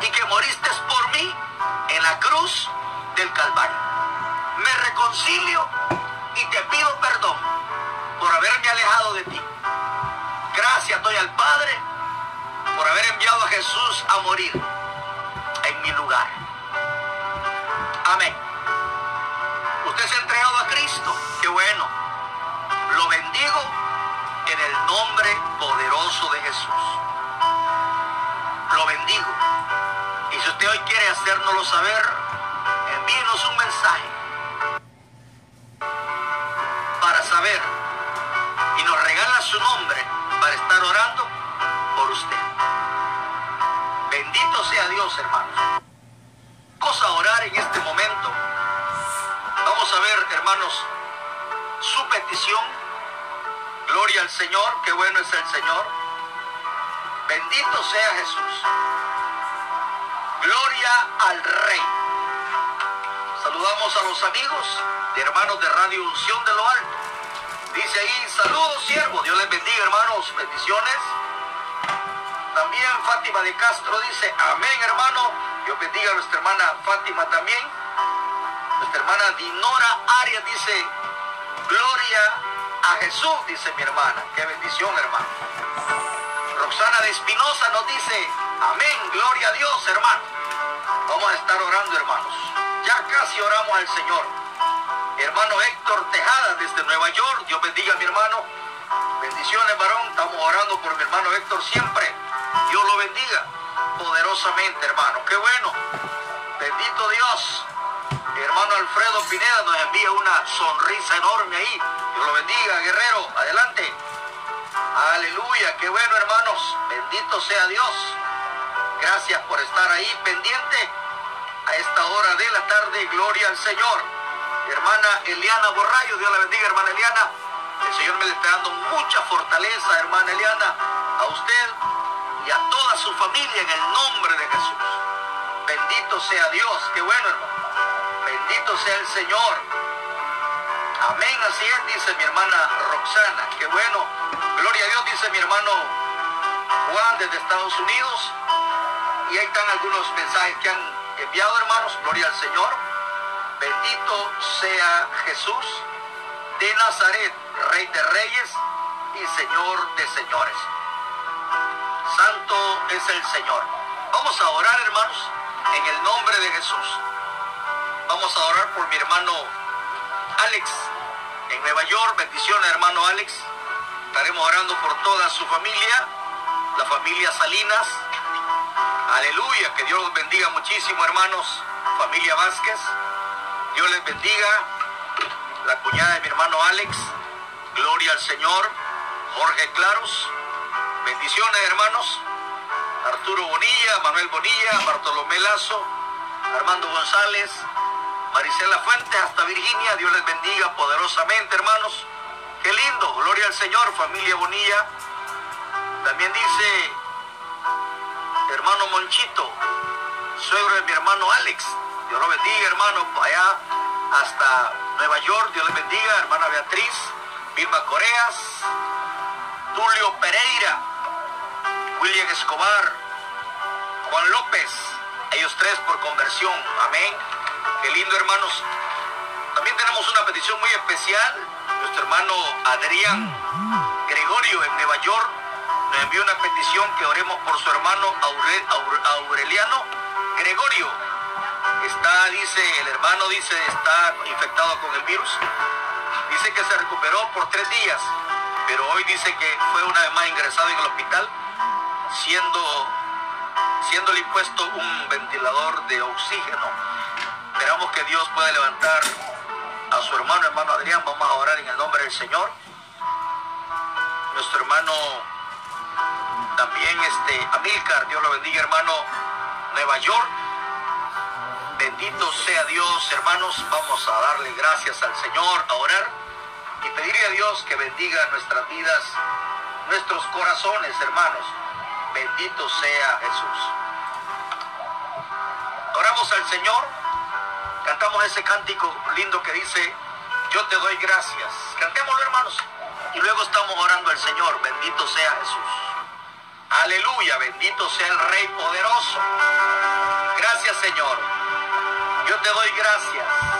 y que moriste por mí en la cruz del Calvario. Me reconcilio y te pido perdón haberme alejado de ti. Gracias doy al Padre por haber enviado a Jesús a morir en mi lugar. Amén. Usted se ha entregado a Cristo. Qué bueno. Lo bendigo en el nombre poderoso de Jesús. Lo bendigo. Y si usted hoy quiere hacérnoslo saber, envíenos un mensaje para saber su nombre para estar orando por usted. Bendito sea Dios, hermanos. Vamos a orar en este momento. Vamos a ver, hermanos, su petición. Gloria al Señor, qué bueno es el Señor. Bendito sea Jesús. Gloria al Rey. Saludamos a los amigos y hermanos de Radio Unción de lo Alto. Dice ahí, saludos siervos, Dios les bendiga hermanos, bendiciones. También Fátima de Castro dice, amén hermano, Dios bendiga a nuestra hermana Fátima también. Nuestra hermana Dinora Arias dice, gloria a Jesús, dice mi hermana, qué bendición hermano. Roxana de Espinosa nos dice, amén, gloria a Dios hermano. Vamos a estar orando hermanos, ya casi oramos al Señor. Hermano Héctor Tejada desde Nueva York, Dios bendiga a mi hermano. Bendiciones, varón. Estamos orando por mi hermano Héctor siempre. Dios lo bendiga poderosamente, hermano. Qué bueno. Bendito Dios. Mi hermano Alfredo Pineda nos envía una sonrisa enorme ahí. Dios lo bendiga, guerrero. Adelante. Aleluya. Qué bueno, hermanos. Bendito sea Dios. Gracias por estar ahí pendiente a esta hora de la tarde. Gloria al Señor hermana Eliana Borrayo, Dios la bendiga, hermana Eliana. El Señor me está dando mucha fortaleza, hermana Eliana, a usted y a toda su familia en el nombre de Jesús. Bendito sea Dios, qué bueno hermano. Bendito sea el Señor. Amén, así es, dice mi hermana Roxana. Qué bueno. Gloria a Dios, dice mi hermano Juan desde Estados Unidos. Y ahí están algunos mensajes que han enviado, hermanos. Gloria al Señor. Bendito sea Jesús de Nazaret, Rey de Reyes y Señor de Señores. Santo es el Señor. Vamos a orar, hermanos, en el nombre de Jesús. Vamos a orar por mi hermano Alex en Nueva York. Bendiciones, hermano Alex. Estaremos orando por toda su familia, la familia Salinas. Aleluya, que Dios los bendiga muchísimo, hermanos. Familia Vázquez. Dios les bendiga. La cuñada de mi hermano Alex. Gloria al Señor. Jorge Claros. Bendiciones, hermanos. Arturo Bonilla, Manuel Bonilla, Bartolomé Lazo, Armando González, Marisela Fuentes, hasta Virginia. Dios les bendiga poderosamente, hermanos. Qué lindo, gloria al Señor, familia Bonilla. También dice hermano Monchito, suegro de mi hermano Alex. Dios lo bendiga, hermano, allá hasta Nueva York. Dios les bendiga, hermana Beatriz, Vilma Coreas, Tulio Pereira, William Escobar, Juan López, ellos tres por conversión. Amén. Qué lindo, hermanos. También tenemos una petición muy especial. Nuestro hermano Adrián Gregorio en Nueva York nos envió una petición que oremos por su hermano Aureliano Gregorio. Está, dice, el hermano dice, está infectado con el virus. Dice que se recuperó por tres días, pero hoy dice que fue una vez más ingresado en el hospital, siendo, siéndole impuesto un ventilador de oxígeno. Esperamos que Dios pueda levantar a su hermano, hermano Adrián. Vamos a orar en el nombre del Señor. Nuestro hermano también, este, Amílcar, Dios lo bendiga, hermano, Nueva York. Bendito sea Dios, hermanos. Vamos a darle gracias al Señor, a orar y pedirle a Dios que bendiga nuestras vidas, nuestros corazones, hermanos. Bendito sea Jesús. Oramos al Señor, cantamos ese cántico lindo que dice, yo te doy gracias. Cantémoslo, hermanos. Y luego estamos orando al Señor, bendito sea Jesús. Aleluya, bendito sea el Rey poderoso. Gracias, Señor. Yo te doy gracias.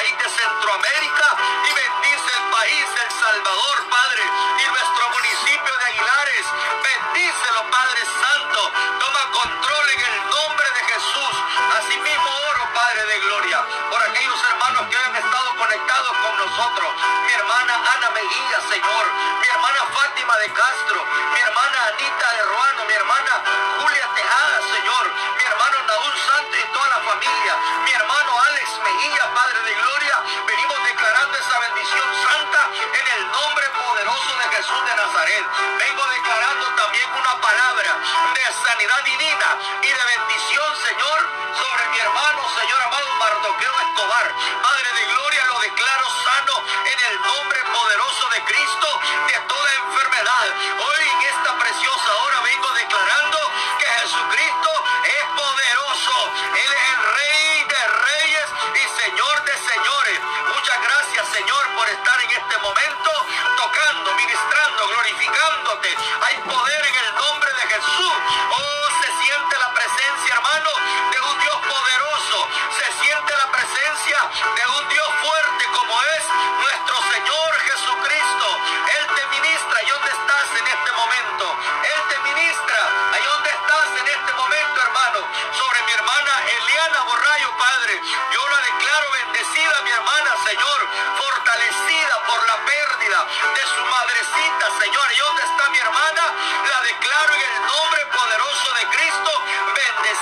país de Centroamérica y bendice el país El Salvador, Padre, y nuestro municipio de Aguilares. Bendícelo, Padre Santo. Toma control en el nombre de Jesús. Asimismo oro, Padre de Gloria, por aquellos hermanos que han estado conectados con nosotros. Mi hermana Ana Mejía, Señor. Mi hermana Fátima de Castro. Mi hermana Anita de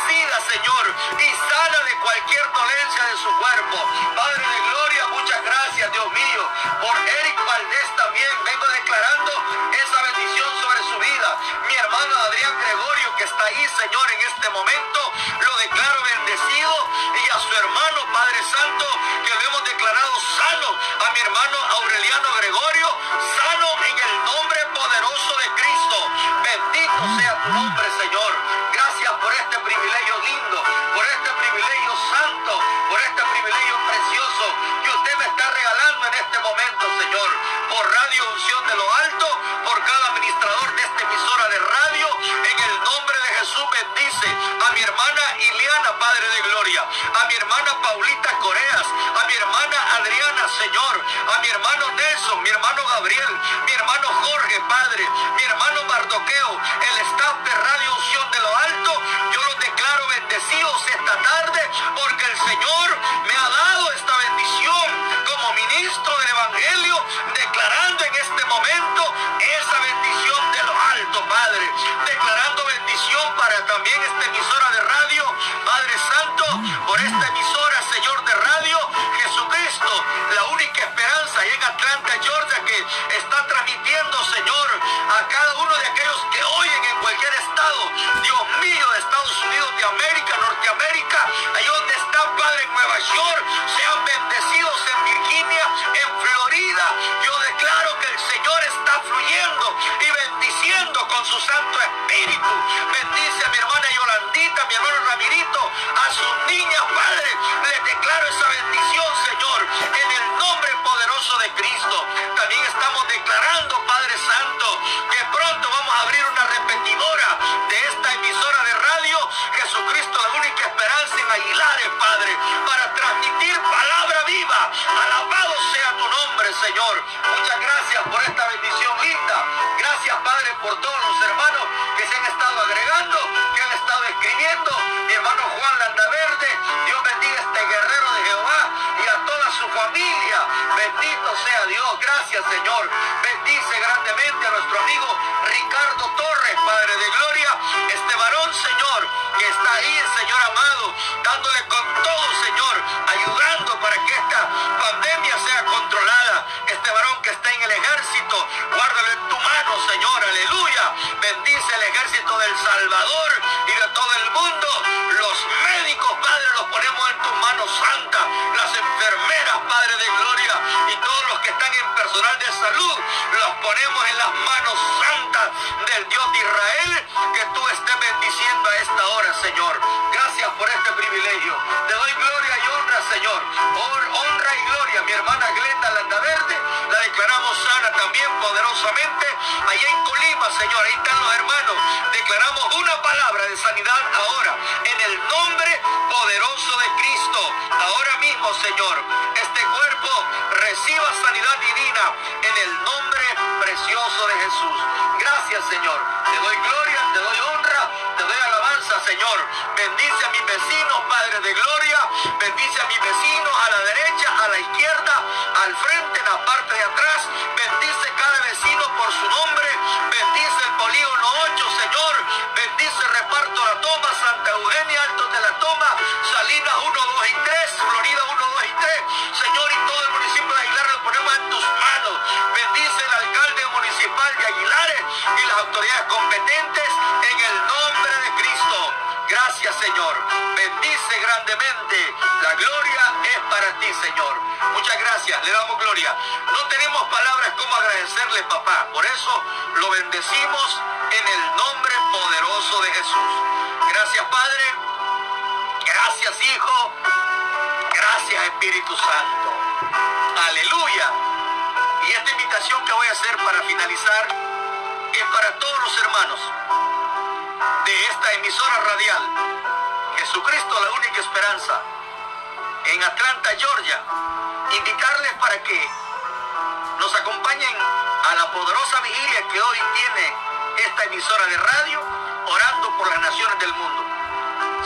sida, Señor, y sana de cualquier dolencia de su cuerpo. Padre de gloria, muchas gracias, Dios mío, por Eric Valdés también. Vengo declarando esa bendición sobre su vida. Mi hermano Adrián Gregorio, que está ahí, Señor, en este momento, lo declaro bendecido y a su hermano, Padre Santo, a mi hermano Nelson, mi hermano Gabriel, mi hermano Jorge, Padre, mi hermano Mardoqueo, el staff de radio Atlanta, Georgia, que está transmitiendo, Señor, a cada uno de aquellos que oyen en cualquier estado, Dios mío, de Estados Unidos, de América, Norteamérica, ahí donde está Padre en Nueva York, sean bendecidos en Virginia, en Florida. Yo declaro que el Señor está fluyendo y bendiciendo con su Santo Espíritu. Bendice a mi hermana Yolandita, mi hermano Ramirito, a sus niñas, Padre. Cristo. También estamos declarando, Padre Santo, que pronto vamos a abrir una repetidora de esta emisora de radio, Jesucristo, la única esperanza en Aguilares, Padre, para transmitir palabra viva. Alabado sea tu nombre, Señor. Muchas gracias por esta bendición linda. Gracias, Padre, por todos los hermanos que se han estado agregando, que han estado escribiendo. Mi hermano Juan Landaverde, Dios familia. Bendito sea Dios. Gracias, Señor. Bendice grandemente a nuestro amigo Ricardo Torres, Padre de Gloria. Este varón, Señor, que está ahí, Señor amado, dándole con todo, Señor, ayudando para que esta pandemia sea controlada. Este varón que está en el ejército, guárdalo en tu mano, Señor, aleluya. Bendice el ejército del Salvador y de todo el mundo. Los médicos, Padre, los ponemos en tus manos santas. Padre de gloria, y todos los que están en personal de salud, los ponemos en las manos santas del Dios de Israel. Que tú estés bendiciendo a esta hora, Señor. Gracias por este privilegio. Te doy gloria y honra, Señor. Hon- honra y gloria. Mi hermana Glenda Landaverde, la declaramos sana también poderosamente. Allá en Colima, Señor, ahí están los hermanos. Declaramos una palabra de sanidad ahora, en el nombre poderoso. Ahora mismo, Señor, este cuerpo reciba sanidad divina en el nombre precioso de Jesús. Gracias, Señor. Te doy gloria, te doy honra, te doy alabanza, Señor. Bendice a mis vecinos, Padre de gloria. Bendice a mis vecinos a la derecha, a la izquierda, al frente, en la parte de atrás. Bendice cada vecino por su nombre. Bendice el polígono 8, Señor. Bendice reparto La Toma, Santa Eugenia, Altos de la Toma, grandemente. La gloria es para ti, Señor. Muchas gracias. Le damos gloria. No tenemos palabras como agradecerle, papá. Por eso lo bendecimos en el nombre poderoso de Jesús. Gracias, Padre. Gracias, Hijo. Gracias, Espíritu Santo. Aleluya. Y esta invitación que voy a hacer para finalizar es para todos los hermanos de esta emisora radial, Jesucristo la única esperanza, en Atlanta, Georgia, invitarles para que nos acompañen a la poderosa vigilia que hoy tiene esta emisora de radio, orando por las naciones del mundo.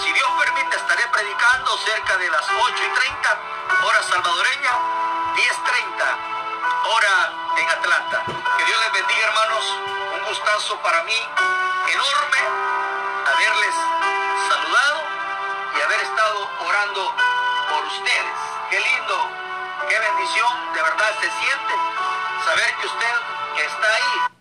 Si Dios permite, estaré predicando cerca de las 8 y 30, hora salvadoreña, 10.30, hora en Atlanta. Que Dios les bendiga, hermanos. Un gustazo para mí enorme haberles saludado y haber estado orando por ustedes. Qué lindo, qué bendición, de verdad se siente saber que usted está ahí.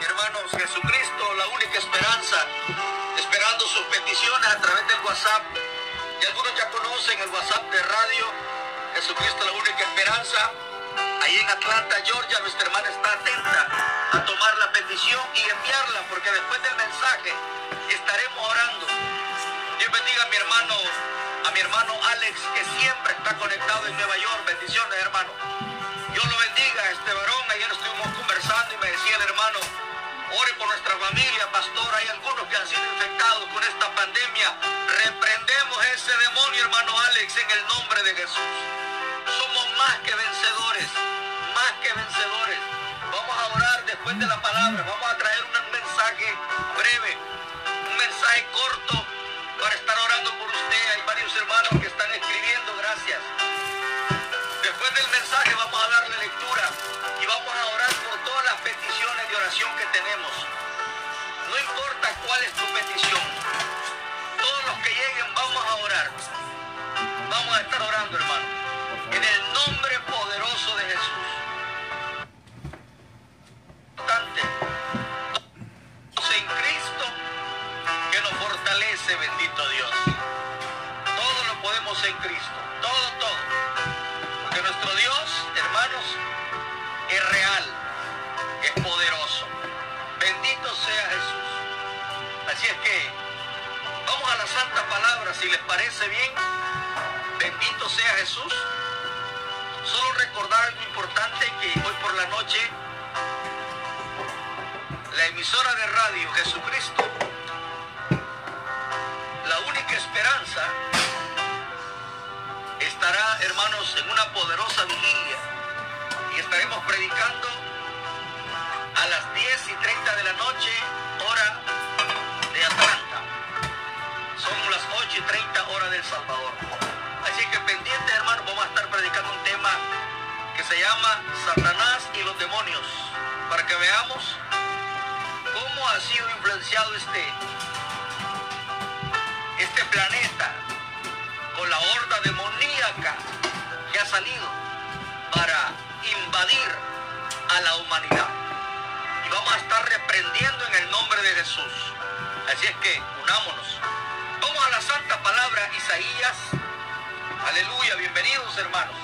Hermanos, Jesucristo, la única esperanza, esperando sus peticiones a través del WhatsApp. Y algunos ya conocen el WhatsApp de radio, Jesucristo, la única esperanza. Ahí en Atlanta, Georgia, nuestra hermana está atenta a tomar la petición y enviarla, porque después del mensaje estaremos orando. Dios bendiga a mi hermano, a mi hermano Alex, que siempre está conectado en Nueva York. Bendiciones, hermano. Dios lo bendiga este varón. Ayer estuvimos conversando y me decía el hermano, ore por nuestra familia, pastor. Hay algunos que han sido infectados con esta pandemia. Reprendemos ese demonio, hermano Alex, en el nombre de Jesús. Somos más que vencedores, más que vencedores. Vamos a orar después de la palabra. Vamos a traer un mensaje breve, un mensaje corto para estar orando por usted. Hay varios hermanos que están escribiendo. Gracias. Después del mensaje vamos a darle lectura y vamos a orar por todas las peticiones de oración que tenemos. No importa cuál es tu petición. Todos los que lleguen vamos a orar. Vamos a estar orando, hermano. En el nombre poderoso de Jesús. Importante. En Cristo que nos fortalece, bendito Dios. en Cristo. Todo, todo. Porque nuestro Dios, hermanos, es real, es poderoso. Bendito sea Jesús. Así es que vamos a la santa palabra, si les parece bien. Bendito sea Jesús. Solo recordar algo importante que hoy por la noche la emisora de radio Jesucristo, la única esperanza, estará, hermanos, en una poderosa vigilia y estaremos predicando a las 10 y 30 de la noche, hora de Atlanta. Son las 8 y 30 horas del Salvador. Que pendiente, hermanos, vamos a estar predicando un tema que se llama Satanás y los demonios, para que veamos cómo ha sido influenciado este, este planeta con la horda demoníaca que ha salido para invadir a la humanidad. Y vamos a estar reprendiendo en el nombre de Jesús. Así es que unámonos. Vamos a la santa palabra Isaías. Aleluya, bienvenidos hermanos.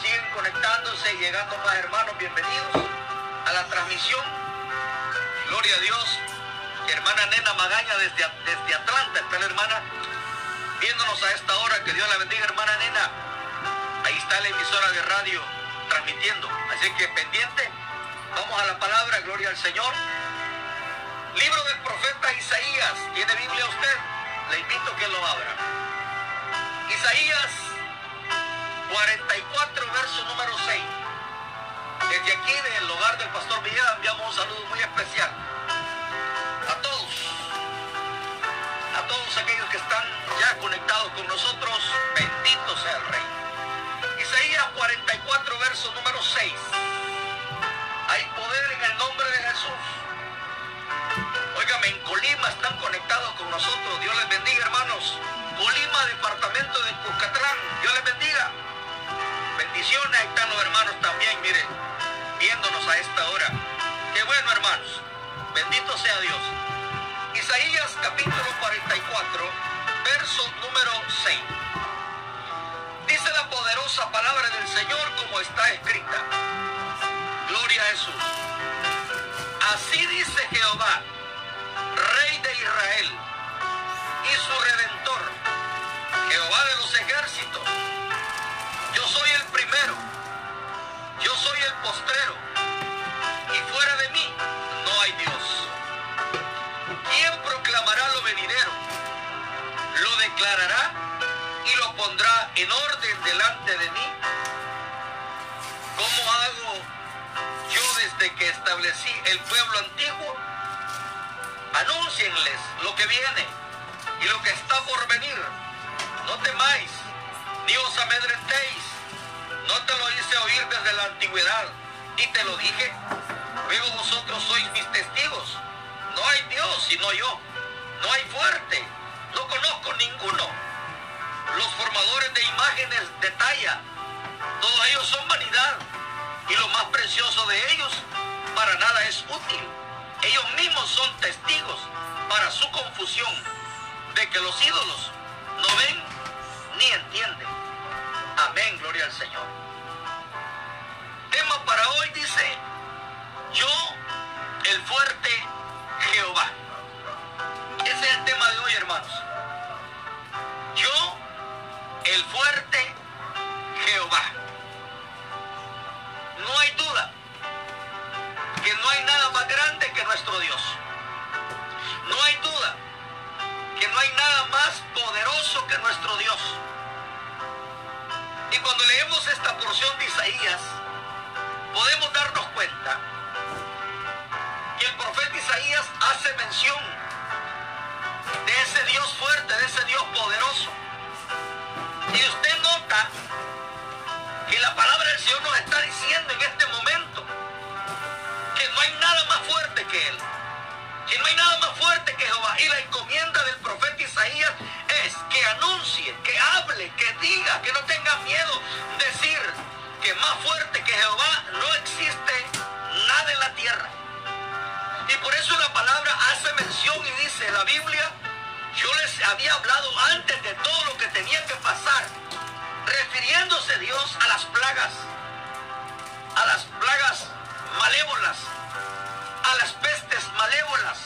Siguen conectándose y llegando más hermanos, bienvenidos a la transmisión. Gloria a Dios. Hermana Nena Magaña desde, desde Atlanta, está la hermana viéndonos a esta hora. Que Dios la bendiga, hermana Nena. Ahí está la emisora de radio transmitiendo. Así que pendiente. Vamos a la palabra, gloria al Señor. Libro del profeta Isaías. ¿Tiene Biblia usted? Le invito a que lo abra. Isaías 44, verso número 6. Desde aquí, del hogar del pastor Villegas, enviamos un saludo muy especial a todos, a todos aquellos que están ya conectados con nosotros. Bendito sea el Rey. Isaías 44, verso número 6. Hay poder en el nombre de Jesús. Óigame, en Colima están conectados con nosotros. Dios les bendiga, hermanos. Colima, departamento de Cuscatlán. Dios les bendiga. Bendiciones. Están los hermanos también, miren, viéndonos a esta hora. Qué bueno, hermanos. Bendito sea Dios. Isaías capítulo 44, verso número 6. Dice la poderosa palabra del Señor como está escrita. Gloria a Jesús. Así dice Jehová, Rey de Israel y su Redentor, Jehová de los ejércitos. Yo soy el primero, yo soy el postrero, y fuera de mí no hay Dios. ¿Quién proclamará lo venidero? Lo declarará y lo pondrá en orden delante de mí. ¿Cómo hago yo desde que establecí el pueblo antiguo? Anúncienles lo que viene y lo que está por venir. No temáis, ni os amedrentéis. No te lo hice oír desde la antigüedad, y te lo dije. Luego vosotros sois mis testigos. No hay Dios sino yo. No hay fuerte. No conozco ninguno. Los formadores de imágenes de talla. Todos ellos son vanidad. Y lo más precioso de ellos para nada es útil. Ellos mismos son testigos para su confusión de que los ídolos no ven ni entienden. Amén, gloria al Señor. Tema para hoy dice, yo, el fuerte Jehová. Ese es el tema de hoy, hermanos. Yo, el fuerte Jehová. No hay duda que no hay nada más grande que nuestro Dios. No hay duda que no hay nada más poderoso que nuestro Dios. Y cuando leemos esta porción de Isaías, podemos darnos cuenta que el profeta Isaías hace mención de ese Dios fuerte, de ese Dios poderoso. Y usted nota que la palabra del Señor nos está diciendo en este momento que no hay nada más fuerte que Él. Que no hay nada más fuerte que Jehová. Y la encomienda del profeta Isaías es que anuncie, que hable, que diga, que no tenga miedo. Decir que más fuerte que Jehová no existe nada en la tierra. Y por eso la palabra hace mención y dice la Biblia, yo les había hablado antes de todo lo que tenía que pasar refiriéndose Dios a las plagas, a las plagas malévolas, a las pestes malévolas,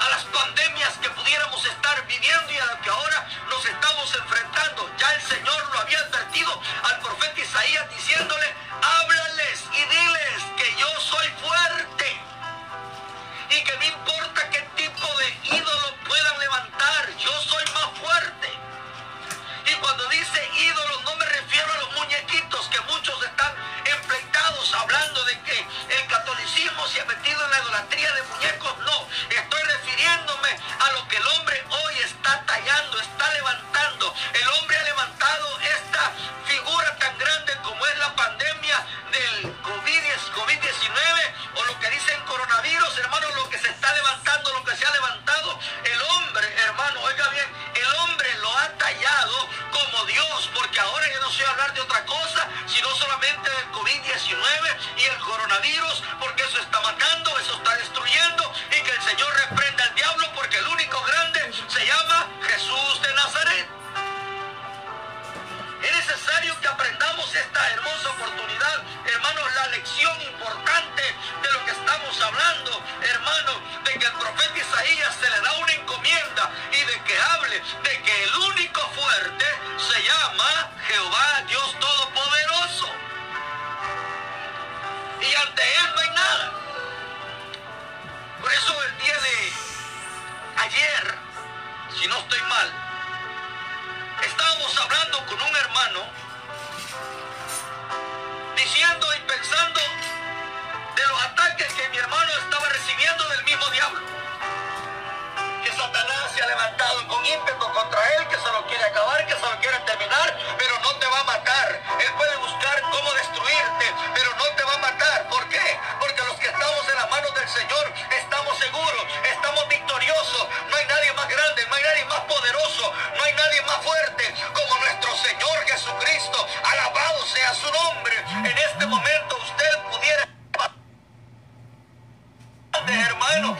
a las pandemias que pudiéramos estar viviendo y a las que ahora nos estamos enfrentando. Ya el Señor lo había advertido al profeta Isaías diciéndole, háblales y diles que yo soy fuerte y que no importa qué tipo de ídolo puedan levantar, yo soy más fuerte. Y cuando dice ídolos no me refiero a los muñequitos que muchos están hablando de que el catolicismo se ha metido en la idolatría de muñecos. No, estoy refiriéndome a lo que el hombre hoy está tallando, está levantando. El hombre ha levantado esta figura tan grande como es la pandemia del COVID-19 o lo que dicen coronavirus, hermano, lo que se está levantando, lo que porque ahora yo no sé hablar de otra cosa, sino solamente del COVID-19 y el coronavirus, porque eso está matando, eso está destruyendo y que el Señor reprenda al diablo porque el único grande se llama Jesús de Nazaret. Es necesario que aprendamos esta hermosa oportunidad, hermanos, la lección importante de lo que estamos hablando, hermanos, de que el profeta Isaías se le da una encomienda y de que hable de que el único fuerte se llama Jehová Dios Todopoderoso. Y ante él no hay nada. Por eso el día de ayer, si no estoy mal, estábamos hablando con un hermano y pensando de los ataques que mi hermano estaba recibiendo del mismo diablo. Satanás se ha levantado con ímpetu contra él, que se lo quiere acabar, que se lo quiere terminar, pero no te va a matar. Él puede buscar cómo destruirte, pero no te va a matar. ¿Por qué? Porque los que estamos en las manos del Señor estamos seguros, estamos victoriosos. No hay nadie más grande, no hay nadie más poderoso, no hay nadie más fuerte como nuestro Señor Jesucristo. Alabado sea su nombre. En este momento usted pudiera... hermano.